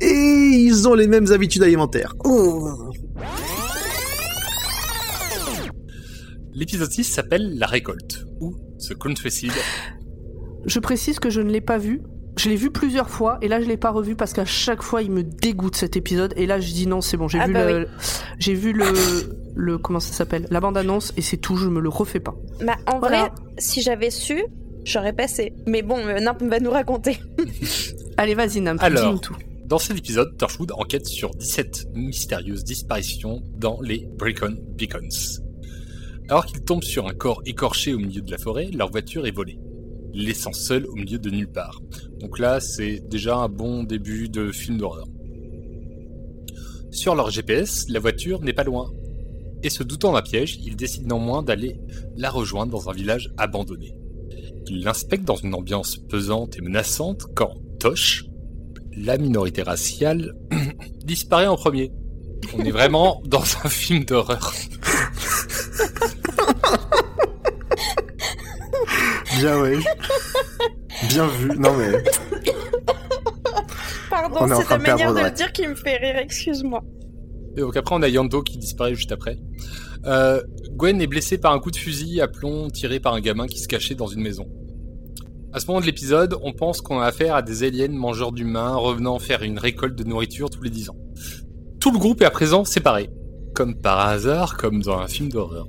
Et ils ont les mêmes habitudes alimentaires. Oh. L'épisode 6 s'appelle La récolte, ou The Countryside. Je précise que je ne l'ai pas vu. Je l'ai vu plusieurs fois et là je l'ai pas revu parce qu'à chaque fois il me dégoûte cet épisode et là je dis non c'est bon j'ai Ah vu bah le j'ai vu le le comment ça s'appelle? La bande annonce et c'est tout je me le refais pas. Bah, en Voilà. vrai, si j'avais su, j'aurais passé. Mais bon, euh, Nimp va nous raconter. Allez vas-y Nam, Alors. dis-nous tout. Dans cet épisode, Torchwood enquête sur 17 mystérieuses disparitions dans les Brecon Beacons. Alors qu'ils tombent sur un corps écorché au milieu de la forêt, leur voiture est volée, laissant seul au milieu de nulle part. Donc là, c'est déjà un bon début de film d'horreur. Sur leur GPS, la voiture n'est pas loin. Et se doutant d'un piège, ils décident néanmoins d'aller la rejoindre dans un village abandonné. Ils l'inspectent dans une ambiance pesante et menaçante quand Tosh, la minorité raciale disparaît en premier. On est vraiment dans un film d'horreur. Bien ouais, bien vu. Non mais Pardon, c'est ta manière de le dire qui me fait rire, excuse-moi. Et donc après, on a Yando qui disparaît juste après. Euh, Gwen est blessée par un coup de fusil à plomb tiré par un gamin qui se cachait dans une maison. À ce moment de l'épisode, on pense qu'on a affaire à des aliens mangeurs d'humains revenant faire une récolte de nourriture tous les 10 ans. Tout le groupe est à présent séparé, comme par hasard, comme dans un film d'horreur.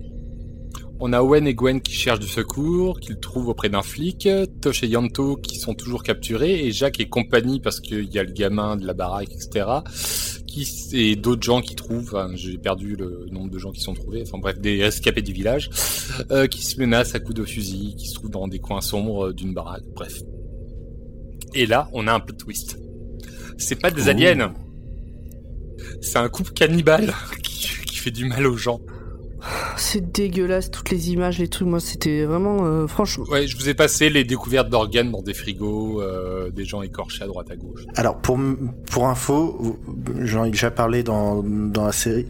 On a Owen et Gwen qui cherchent du secours, qu'ils trouvent auprès d'un flic, Tosh et Yanto qui sont toujours capturés, et Jacques et compagnie parce qu'il y a le gamin de la baraque, etc. Qui, et d'autres gens qui trouvent, j'ai perdu le nombre de gens qui sont trouvés, enfin bref, des rescapés du village, euh, qui se menacent à coups de fusil, qui se trouvent dans des coins sombres d'une baraque, bref. Et là, on a un plot twist. C'est pas des aliens, c'est un couple cannibale qui, qui fait du mal aux gens. C'est dégueulasse toutes les images les trucs moi c'était vraiment euh, franchement Ouais, je vous ai passé les découvertes d'organes dans des frigos, euh, des gens écorchés à droite à gauche. Alors pour pour info, j'en ai déjà parlé dans dans la série.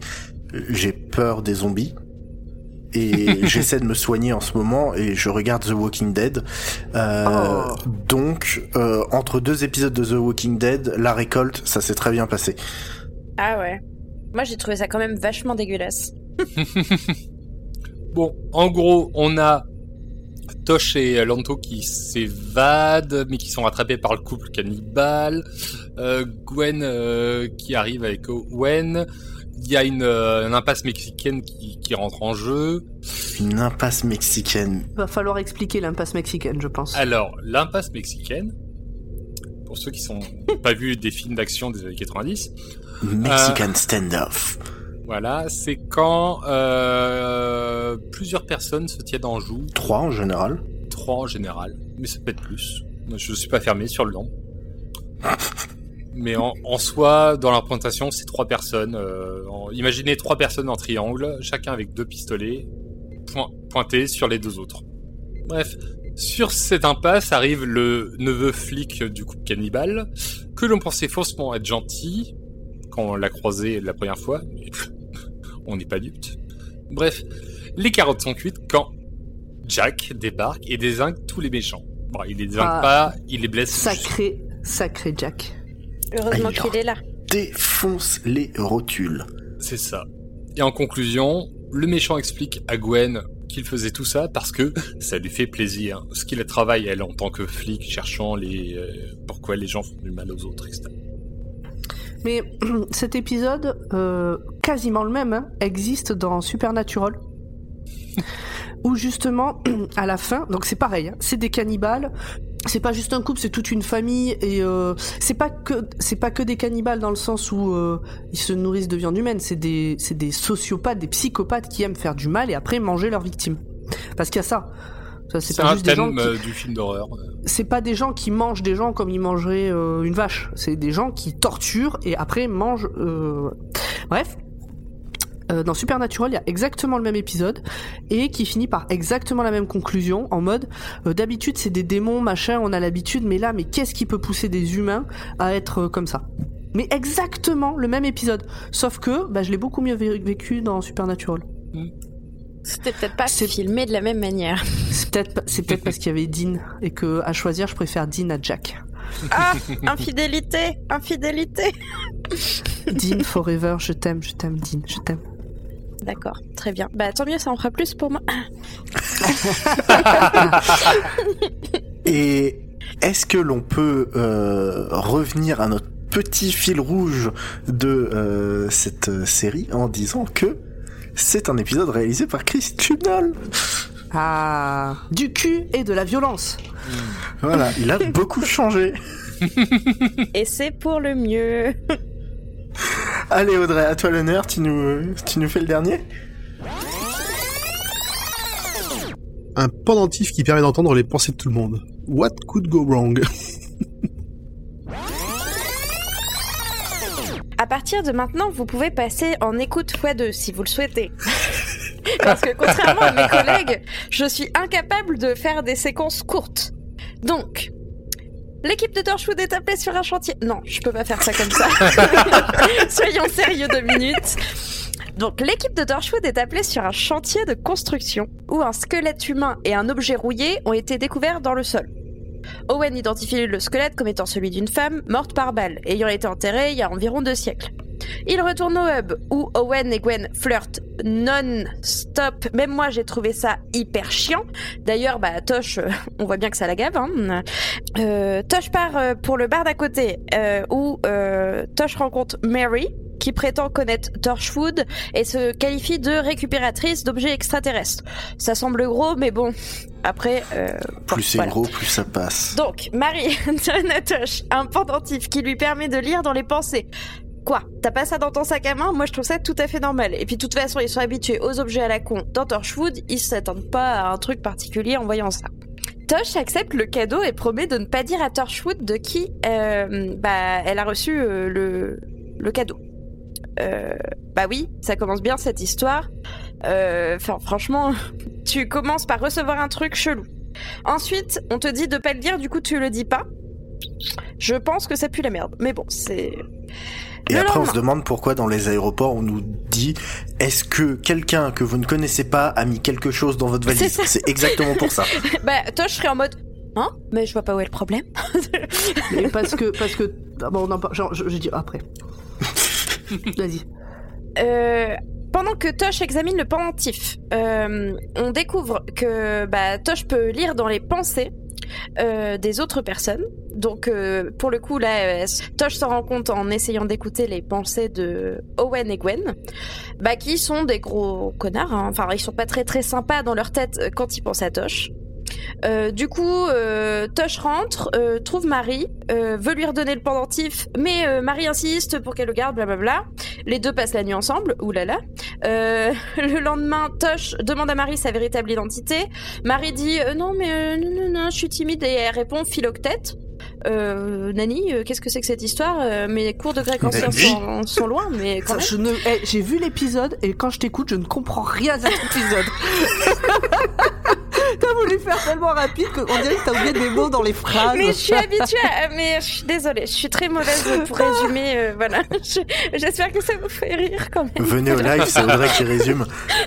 J'ai peur des zombies et j'essaie de me soigner en ce moment et je regarde The Walking Dead. Euh, Oh. Donc euh, entre deux épisodes de The Walking Dead, la récolte, ça s'est très bien passé. Ah ouais. Moi, j'ai trouvé ça quand même vachement dégueulasse. Bon, en gros, on a Tosh et Lanto qui s'évadent, mais qui sont rattrapés par le couple cannibale. Euh, Gwen euh, qui arrive avec Owen. Il y a une, euh, une impasse mexicaine qui, qui rentre en jeu. Une impasse mexicaine. va falloir expliquer l'impasse mexicaine je pense. Alors, l'impasse mexicaine, pour ceux qui sont pas vu des films d'action des années 90, Mexican standoff. Voilà, c'est quand euh, plusieurs personnes se tiennent en joue, Trois en général. trois en général, mais ça peut être plus. Je suis pas fermé sur le nom. Mais en, en soi, dans la représentation, c'est trois personnes. euh, en- imaginez trois personnes en triangle, chacun avec deux pistolets point- pointés sur les deux autres. Bref, sur cette impasse arrive le neveu flic du couple cannibale, que l'on pensait faussement être gentil quand on l'a croisé la première fois, on n'est pas dupes. Bref, les carottes sont cuites quand Jack débarque et désingue tous les méchants. Bon, il les désingue Ah. pas, il les blesse. juste. Sacré sacré Jack. Heureusement qu'il est là. Défonce les rotules. C'est ça. Et en conclusion, le méchant explique à Gwen qu'il faisait tout ça parce que ça lui fait plaisir. Ce qu'il travaille, elle, en tant que flic, cherchant les euh, pourquoi les gens font du mal aux autres, etc. Mais cet épisode, euh, quasiment le même, hein, existe dans Supernatural. Où justement, à la fin, donc c'est pareil, hein, c'est des cannibales. C'est pas juste un couple, c'est toute une famille et euh, c'est pas que c'est pas que des cannibales dans le sens où euh, ils se nourrissent de viande humaine. C'est des c'est des sociopathes, des psychopathes qui aiment faire du mal et après manger leurs victimes. Parce qu'il y a ça. C'est pas un juste des gens qui, euh, du film d'horreur. c'est pas des gens qui mangent des gens comme ils mangeraient euh, une vache. C'est des gens qui torturent et après mangent. euh, Bref. Euh, dans Supernatural, il y a exactement le même épisode et qui finit par exactement la même conclusion en mode euh, d'habitude c'est des démons machin on a l'habitude mais là mais qu'est-ce qui peut pousser des humains à être euh, comme ça? Mais exactement le même épisode sauf que bah, je l'ai beaucoup mieux vé- vécu dans Supernatural C'était peut-être pas filmé de la même manière. c'est peut-être pas- c'est peut-être parce qu'il y avait Dean et que à choisir je préfère Dean à Jack Ah, infidélité, infidélité. Dean forever je t'aime je t'aime Dean je t'aime D'accord, très bien. Bah tant mieux, ça en fera plus pour moi. Et est-ce que l'on peut euh, revenir à notre petit fil rouge de euh, cette euh, série en disant que c'est un épisode réalisé par Chris Chibnall Ah, du cul et de la violence. Voilà, il a beaucoup changé. Et c'est pour le mieux. Allez Audrey, à toi l'honneur, tu nous, tu nous fais le dernier Un pendentif qui permet d'entendre les pensées de tout le monde. What could go wrong? À partir de maintenant, vous pouvez passer en écoute x2 si vous le souhaitez. Parce que contrairement à mes collègues, je suis incapable de faire des séquences courtes. Donc, l'équipe de Torchwood est appelée sur un chantier. Non, je peux pas faire ça comme ça. Soyons sérieux deux minutes. Donc, l'équipe de Torchwood est appelée sur un chantier de construction où un squelette humain et un objet rouillé ont été découverts dans le sol. Owen identifie le squelette comme étant celui d'une femme morte par balle, ayant été enterrée il y a environ deux siècles. Il retourne au hub où Owen et Gwen flirtent non-stop. Même moi, j'ai trouvé ça hyper chiant. D'ailleurs, bah, Tosh, euh, on voit bien que ça la gave. Hein. Euh, Tosh part euh, pour le bar d'à côté où Tosh rencontre Mary, qui prétend connaître Torchwood et se qualifie de récupératrice d'objets extraterrestres. Ça semble gros, mais bon, après... euh, Plus c'est voilà. gros, plus ça passe. donc, Marie donne à Tosh un pendentif qui lui permet de lire dans les pensées. Quoi? T'as pas ça dans ton sac à main? Moi, je trouve ça tout à fait normal. Et puis, de toute façon, ils sont habitués aux objets à la con dans Torchwood. Ils s'attendent pas à un truc particulier en voyant ça. Tosh accepte le cadeau et promet de ne pas dire à Torchwood de qui euh, bah, elle a reçu euh, le, le cadeau. Euh, bah oui, ça commence bien cette histoire. Euh, Enfin, franchement, tu commences par recevoir un truc chelou. Ensuite, on te dit de pas le dire, du coup tu le dis pas. Je pense que ça pue la merde. Mais bon, c'est. Et Le après, on se demande pourquoi dans les aéroports, on nous dit est-ce que quelqu'un que vous ne connaissez pas a mis quelque chose dans votre valise. C'est exactement pour ça. bah, toi, je serais en mode. Hein Mais je vois pas où est le problème. Mais parce que, parce que, ah bon, on en parle, genre, je, je dis après. Vas-y. Euh, pendant que Tosh examine le pendentif, euh, on découvre que bah, Tosh peut lire dans les pensées euh, des autres personnes. Donc, pour le coup, là, Tosh s'en rend compte en essayant d'écouter les pensées de Owen et Gwen, bah, qui sont des gros connards. hein. Enfin, ils sont pas très très sympas dans leur tête quand ils pensent à Tosh. Euh, du coup, euh, Tosh rentre, euh, trouve Marie, euh, veut lui redonner le pendentif, mais euh, Marie insiste pour qu'elle le garde, blablabla. Les deux passent la nuit ensemble, oulala. Euh, le lendemain, Tosh demande à Marie sa véritable identité. Marie dit euh, non mais euh, non, non, non, je suis timide et elle répond philoctète. Euh, Nani, euh, qu'est-ce que c'est que cette histoire Euh, Mes cours de grec ancien sont, sont loin, mais quand Ça, même. ne, eh, j'ai vu l'épisode et quand je t'écoute, je ne comprends rien à cet épisode. non voulu faire tellement rapide qu'on dirait que t'as oublié des mots dans les phrases. Mais je suis habituée, à... mais je suis désolée, je suis très mauvaise pour résumer. euh, voilà, Je- j'espère que ça vous fait rire quand même. Venez au live, c'est Audrey qui résume.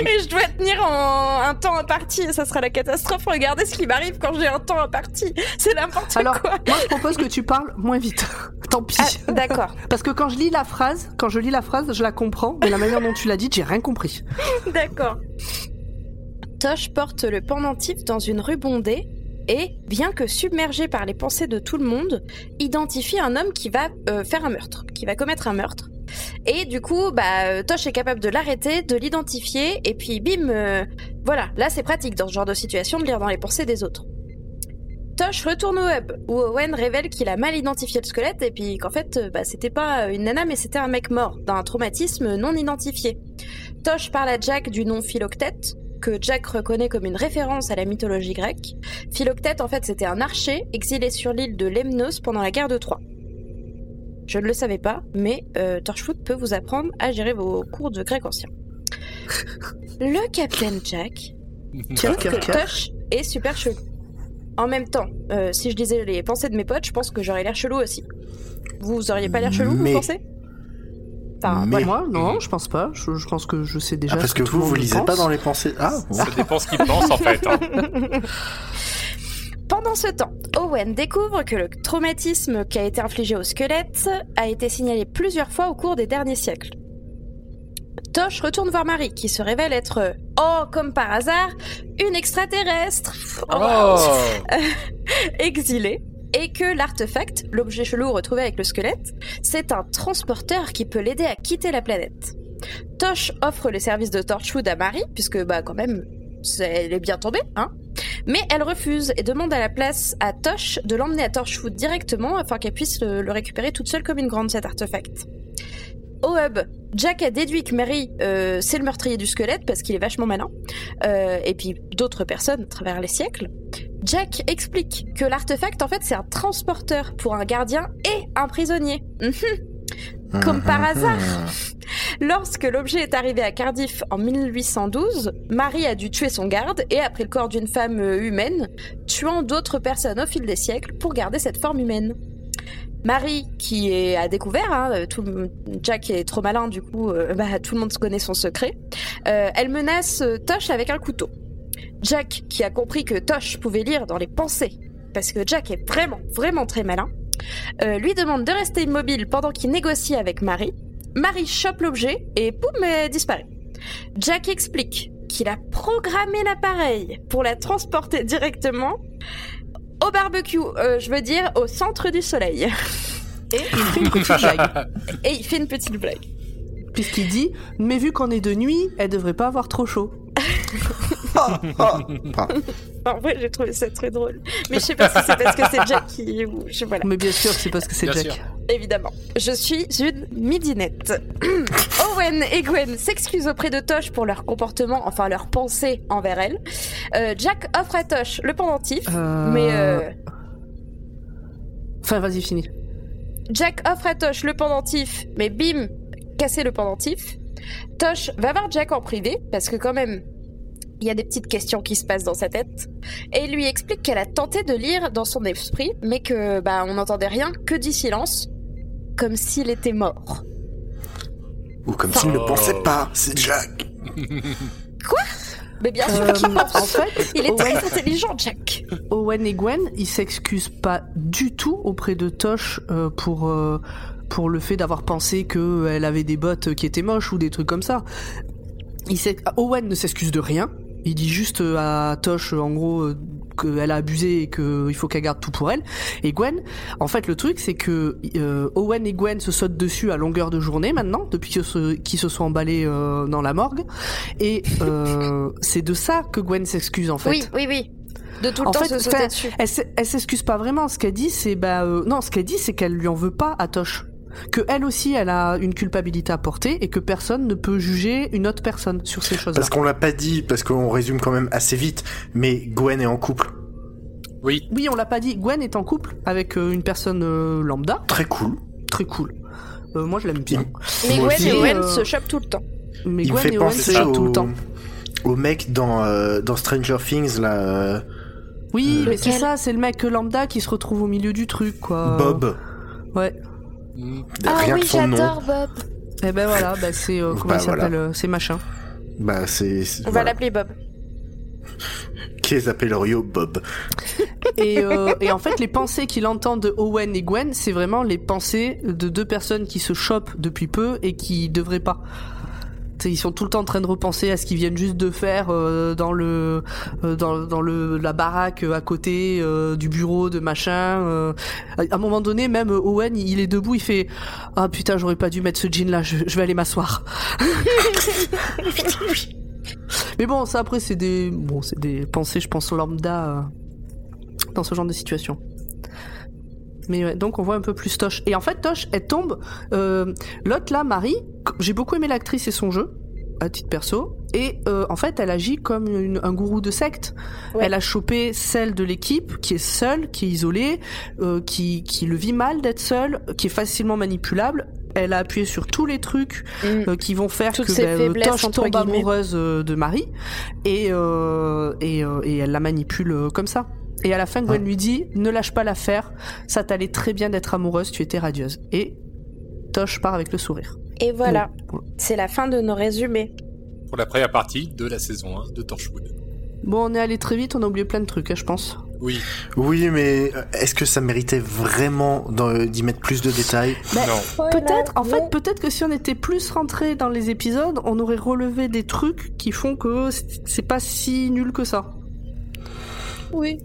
Et je dois tenir en un temps imparti ça sera la catastrophe. Regardez ce qui m'arrive quand j'ai un temps imparti. C'est n'importe Alors, quoi. moi, je propose que tu parles moins vite. Tant pis. Ah, D'accord, Parce que quand je lis la phrase, quand je lis la phrase, je la comprends, mais la manière dont tu l'as dite, j'ai rien compris. d'accord. Tosh porte le pendentif dans une rue bondée et, bien que submergé par les pensées de tout le monde, identifie un homme qui va euh, faire un meurtre, qui va commettre un meurtre. Et du coup, bah, euh, Tosh est capable de l'arrêter, de l'identifier, et puis bim, euh, voilà, là c'est pratique dans ce genre de situation de lire dans les pensées des autres. Tosh retourne au hub, où Owen révèle qu'il a mal identifié le squelette, et puis qu'en fait, bah, c'était pas une nana, mais c'était un mec mort, d'un traumatisme non identifié. Tosh parle à Jack du nom Philoctète, que Jack reconnaît comme une référence à la mythologie grecque. Philoctète, en fait, c'était un archer exilé sur l'île de Lemnos pendant la guerre de Troie. Je ne le savais pas, mais euh, Torchwood peut vous apprendre à gérer vos cours de grec ancien. Le Captain Jack trouve que Tosh est super chelou. En même temps, euh, si je disais les pensées de mes potes, je pense que j'aurais l'air chelou aussi. Vous auriez pas l'air chelou, Mais- vous pensez? Enfin, Mais-. Moi, non, je pense pas. Je, je pense que je sais déjà. Ah, parce ce que tout le vous, vous lisez pense. pas dans les pensées. Ah, bon. Ça dépend ce qu'il pense en fait. hein. Pendant ce temps, Owen découvre que le traumatisme qui a été infligé au squelette a été signalé plusieurs fois au cours des derniers siècles. Tosh retourne voir Marie, qui se révèle être, oh, comme par hasard, une extraterrestre Oh exilée, et que l'artefact, l'objet chelou retrouvé avec le squelette, c'est un transporteur qui peut l'aider à quitter la planète. Tosh offre les services de Torchwood à Marie, puisque, bah, quand même, elle est bien tombée, hein. Mais elle refuse et demande à la place à Tosh de l'emmener à Torchwood directement afin qu'elle puisse le, le récupérer toute seule comme une grande, cet artefact. Au hub, Jack a déduit que Mary, euh, c'est le meurtrier du squelette parce qu'il est vachement malin, Euh, et puis d'autres personnes à travers les siècles. Jack explique que l'artefact, en fait, c'est un transporteur pour un gardien et un prisonnier. Mhm. Comme par hasard. Lorsque l'objet est arrivé à Cardiff en 1812, Marie a dû tuer son garde et a pris le corps d'une femme humaine, tuant d'autres personnes au fil des siècles pour garder cette forme humaine. Marie, qui est à découvert, hein, tout Jack est trop malin, du coup, euh, bah, tout le monde connaît son secret. euh, elle menace Tosh avec un couteau. Jack, qui a compris que Tosh pouvait lire dans les pensées, parce que Jack est vraiment, vraiment très malin, euh, lui demande de rester immobile pendant qu'il négocie avec Marie. Marie chope l'objet et poum, elle disparaît. Jack explique qu'il a programmé l'appareil pour la transporter directement au barbecue, euh, je veux dire au centre du soleil. Et il fait une petite blague. Et il fait une petite blague. Puisqu'il dit? Mais vu qu'on est de nuit, elle devrait pas avoir trop chaud. En vrai, j'ai trouvé ça très drôle. Mais je sais pas si c'est parce que c'est Jack qui... ou je- Voilà. Mais bien sûr, c'est parce que c'est Jack. sûr. Évidemment. Je suis une midinette. Owen et Gwen s'excusent auprès de Tosh pour leur comportement, enfin leur pensée envers elle. Euh, Jack offre à Tosh le pendentif, Euh, mais euh, Enfin, vas-y, finis. Jack offre à Tosh le pendentif, mais bim, casser le pendentif. Tosh va voir Jack en privé, parce que quand même, il y a des petites questions qui se passent dans sa tête, et lui explique qu'elle a tenté de lire dans son esprit, mais que bah on n'entendait rien que du silence, comme s'il était mort. Ou comme s'il ne pensait pas, c'est Jack. Mais bien sûr Euh, qu'il pense. en fait, Il est Owen, très intelligent, Jack. Owen et Gwen, ils s'excusent pas du tout auprès de Tosh euh, pour euh, pour le fait d'avoir pensé que elle avait des bottes qui étaient moches ou des trucs comme ça. Il Owen ne s'excuse de rien. Il dit juste euh, à Tosh, euh, en gros, euh, qu'elle a abusé et qu'il faut qu'elle garde tout pour elle. Et Gwen, en fait, le truc, c'est que euh, Owen et Gwen se sautent dessus à longueur de journée maintenant, depuis qu'ils se, se sont emballés euh, dans la morgue. Et euh, c'est de ça que Gwen s'excuse, en fait. Oui, oui, oui. De tout le En temps fait, se sauter dessus. Elle, s'excuse pas vraiment. Ce qu'elle dit, c'est bah euh, non, ce qu'elle dit, c'est qu'elle lui en veut pas à Tosh. Que elle aussi, elle a une culpabilité à porter et que personne ne peut juger une autre personne sur ces choses-là. Parce qu'on l'a pas dit, parce qu'on résume quand même assez vite, mais Gwen est en couple. Oui, Oui, on l'a pas dit. Gwen est en couple avec euh, une personne euh, lambda, Très cool. très cool. Euh, moi, je l'aime bien. Mais Moi Gwen aussi, et Owen euh, se chopent tout le temps. Mais Il me Gwen fait et Owen penser se chopent au... tout le temps. au mec dans, euh, dans Stranger Things, là. euh, Oui, Euh, mais c'est ça, c'est le mec lambda qui se retrouve au milieu du truc, quoi. Bob. Ouais. Ah Rien oui, que son nom. j'adore Bob. Et ben voilà, bah c'est euh, comment Bah, il s'appelle voilà. euh, C'est machin. Bah, c'est. c'est- On va l'appeler Bob. Qu'est-ce appelleriez Bob Et, euh, et en fait, les pensées qu'il entend de Owen et Gwen, c'est vraiment les pensées de deux personnes qui se chopent depuis peu et qui devraient pas. Ils sont tout le temps en train de repenser à ce qu'ils viennent juste de faire euh, dans le euh, dans, dans le la baraque euh, à côté euh, du bureau de machin. euh. À un moment donné, même Owen, il est debout, il fait ah putain, j'aurais pas dû mettre ce jean là, je, je vais aller m'asseoir. Mais bon, ça après c'est des bon, c'est des pensées, je pense lambda dans ce genre de situation. Mais ouais, donc on voit un peu plus Tosh. Et en fait, Tosh, elle tombe. Euh, L'autre là, Marie, j'ai beaucoup aimé l'actrice et son jeu, à titre perso. Et euh, en fait, elle agit comme une- un gourou de secte. Ouais. Elle a chopé celle de l'équipe qui est seule, qui est isolée, euh, qui, qui le vit mal d'être seule, qui est facilement manipulable. Elle a appuyé sur tous les trucs Mm. euh, qui vont faire Toutes que faiblesses, Tosh tombe guillemets. amoureuse de Marie et, euh, et, euh, et elle la manipule comme ça. Et à la fin, Gwen lui dit Ne lâche pas l'affaire, ça t'allait très bien d'être amoureuse, tu étais radieuse. Et Tosh part avec le sourire. Et voilà, c'est la fin de nos résumés. Pour la première partie de la saison 1 de Torchwood. Bon, on est allé très vite, on a oublié plein de trucs, hein, je pense. Oui. Oui, mais euh, est-ce que ça méritait vraiment d'en- d'y mettre plus de détails? Bah, non. Peut-être, en fait, peut-être que si on était plus rentré dans les épisodes, on aurait relevé des trucs qui font que c'est pas si nul que ça. Oui.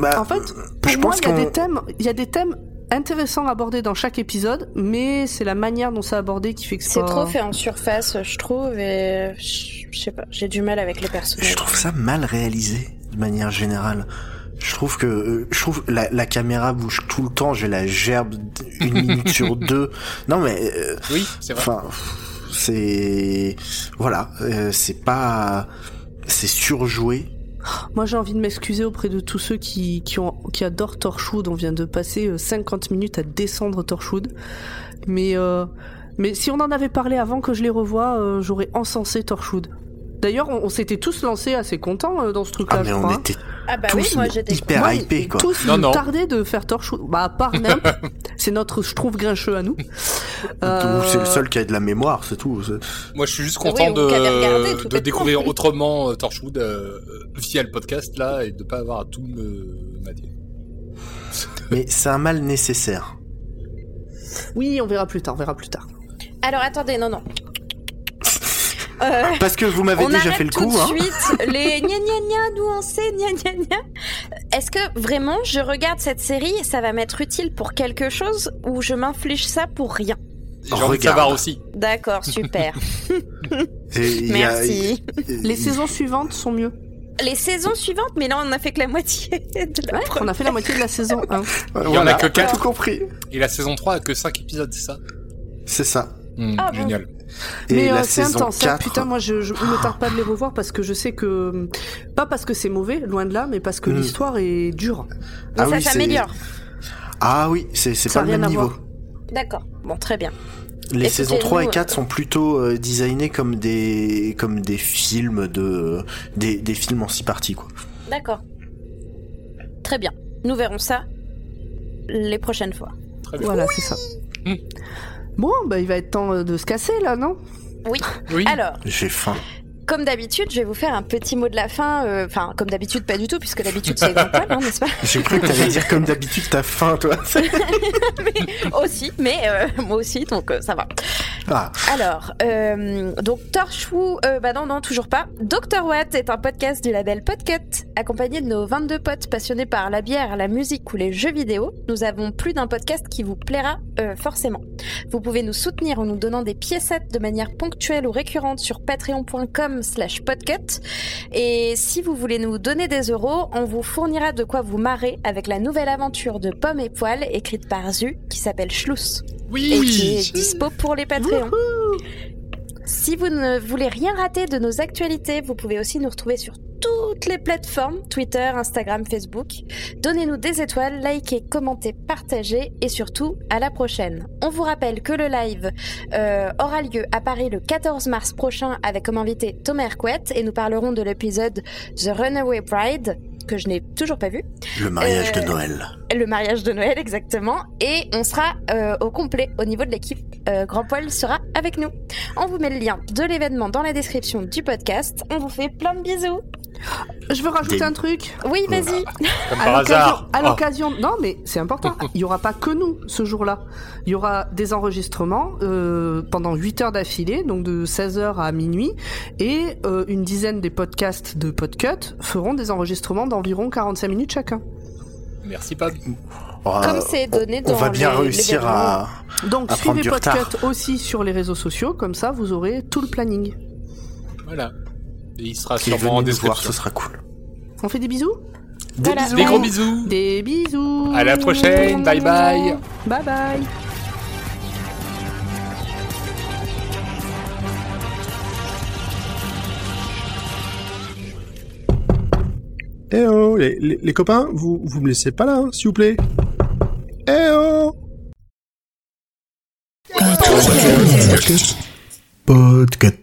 Bah, En fait, pour je moi, pense il y a des thèmes, il y a des thèmes intéressants abordés dans chaque épisode, mais c'est la manière dont c'est abordé qui fait que C'est pas- trop fait en surface, je trouve, et je je sais pas, j'ai du mal avec les personnages. Je trouve ça mal réalisé de manière générale. Je trouve que euh, je trouve la, la caméra bouge tout le temps. J'ai la gerbe une minute sur deux. Non mais euh, Oui, c'est vrai. enfin c'est voilà euh, c'est pas c'est surjoué. Moi, j'ai envie de m'excuser auprès de tous ceux qui, qui, adorent Torchwood. On vient de passer euh, 50 minutes à descendre Torchwood. Mais, euh, mais si on en avait parlé avant que je les revoie, euh, j'aurais encensé Torchwood. D'ailleurs, on, on s'était tous lancés assez contents euh, dans ce truc-là, Ah mais je on crois. était Ah bah tous oui, moi j'étais. hyper Moi, hypés quoi. Tous Non, nous non. tardaient de faire Torchwood. Bah, à part Nimp, c'est notre, je trouve, grincheux à nous. Euh, C'est le seul qui a de la mémoire, c'est tout. Moi, je suis juste content regardé, de, de découvrir autrement euh, Torchwood euh, via le podcast là et de pas avoir à tout me mater. Mais c'est un mal nécessaire. Oui, on verra plus tard, on verra plus tard. Alors attendez, non, non. Euh, Parce que vous m'avez on déjà fait le tout coup, de hein. suite les gna gna gna, nous on sait, gna gna gna. Est-ce que vraiment je regarde cette série, ça va m'être utile pour quelque chose ou je m'inflige ça pour rien? J'ai envie de savoir aussi. D'accord, super. Et a- Merci. Les saisons suivantes sont mieux. Les saisons suivantes, mais là on a fait que la moitié de la Ouais, on a fait la moitié de la saison 1. Il y en a que t'as quatre. tout compris. Et la saison 3 a que 5 épisodes, c'est ça? C'est ça. Hmm, Ah bon? Génial. Et mais la euh, c'est saison intense. hein. 4, Putain, moi, je, je me tarde pas de les revoir parce que je sais que pas parce que c'est mauvais, loin de là, mais parce que Mm. l'histoire est dure. Ah ça oui, c'est- s'améliore. Ah oui, c'est pas le même niveau. voir. D'accord, bon très bien. Les saisons 3 et nous, 4 sont plutôt euh, designés comme des comme des films de des, des films en six parties quoi. D'accord. Très bien. Nous verrons ça les prochaines fois. Très bien. Voilà, c'est ça. Bon, bah il va être temps euh, de se casser là, non? Oui. Oui. Alors, J'ai faim. Comme d'habitude, je vais vous faire un petit mot de la fin. euh, Enfin, comme d'habitude, pas du tout, puisque d'habitude c'est Jean-Paul, hein, n'est-ce pas J'ai cru que t'allais dire comme d'habitude t'as faim toi. Aussi, mais euh, moi aussi, donc euh, ça va. Ah, Alors, donc Torchwood, bah non, non, toujours pas. Dr. Watt est un podcast du label Podcut, accompagné de nos 22 potes passionnés par la bière, la musique ou les jeux vidéo. Nous avons plus d'un podcast qui vous plaira forcément. Vous pouvez nous soutenir en nous donnant des piécettes de manière ponctuelle ou récurrente sur patreon.com slash podcut. Et si vous voulez nous donner des euros, on vous fournira de quoi vous marrer avec la nouvelle aventure de Pomme et Poil écrite par Zu qui s'appelle Schluss et qui est dispo pour les Patreons. Si vous ne voulez rien rater de nos actualités, vous pouvez aussi nous retrouver sur toutes les plateformes, Twitter, Instagram, Facebook. Donnez-nous des étoiles, likez, commentez, partagez et surtout, à la prochaine. On vous rappelle que le live euh, aura lieu à Paris le 14 mars prochain avec comme invité Thomas Hercouet et nous parlerons de l'épisode The Runaway Bride que je n'ai toujours pas vu. Le mariage Euh, de Noël. Le mariage de Noël, exactement. Et on sera euh, au complet au niveau de l'équipe. Euh, Grand Paul sera avec nous. On vous met le lien de l'événement dans la description du podcast. On vous fait plein de bisous. Je veux rajouter Des- un truc. Oui, vas-y. À par l'occasion- Oh. non mais c'est important. Il y aura pas que nous ce jour-là. Il y aura des enregistrements euh, pendant 8 heures d'affilée, donc de 16h à minuit, et euh, une dizaine des podcasts de Podcut feront des enregistrements d'environ 45 minutes chacun. Merci Pab. Comme c'est donné on dans va bien les- réussir à. Donc À suivez. Podcut aussi sur les réseaux sociaux, comme ça vous aurez tout le planning. Voilà. Et il sera Qui sûrement en voir, description. ce sera cool. On fait des bisous Des Voilà. bisous. Des gros bisous. Des bisous À la prochaine. Bye bye. Bye bye Eh oh, les, les- les copains, vous, vous me laissez pas là, hein, s'il vous plaît. Eh oh Podcast.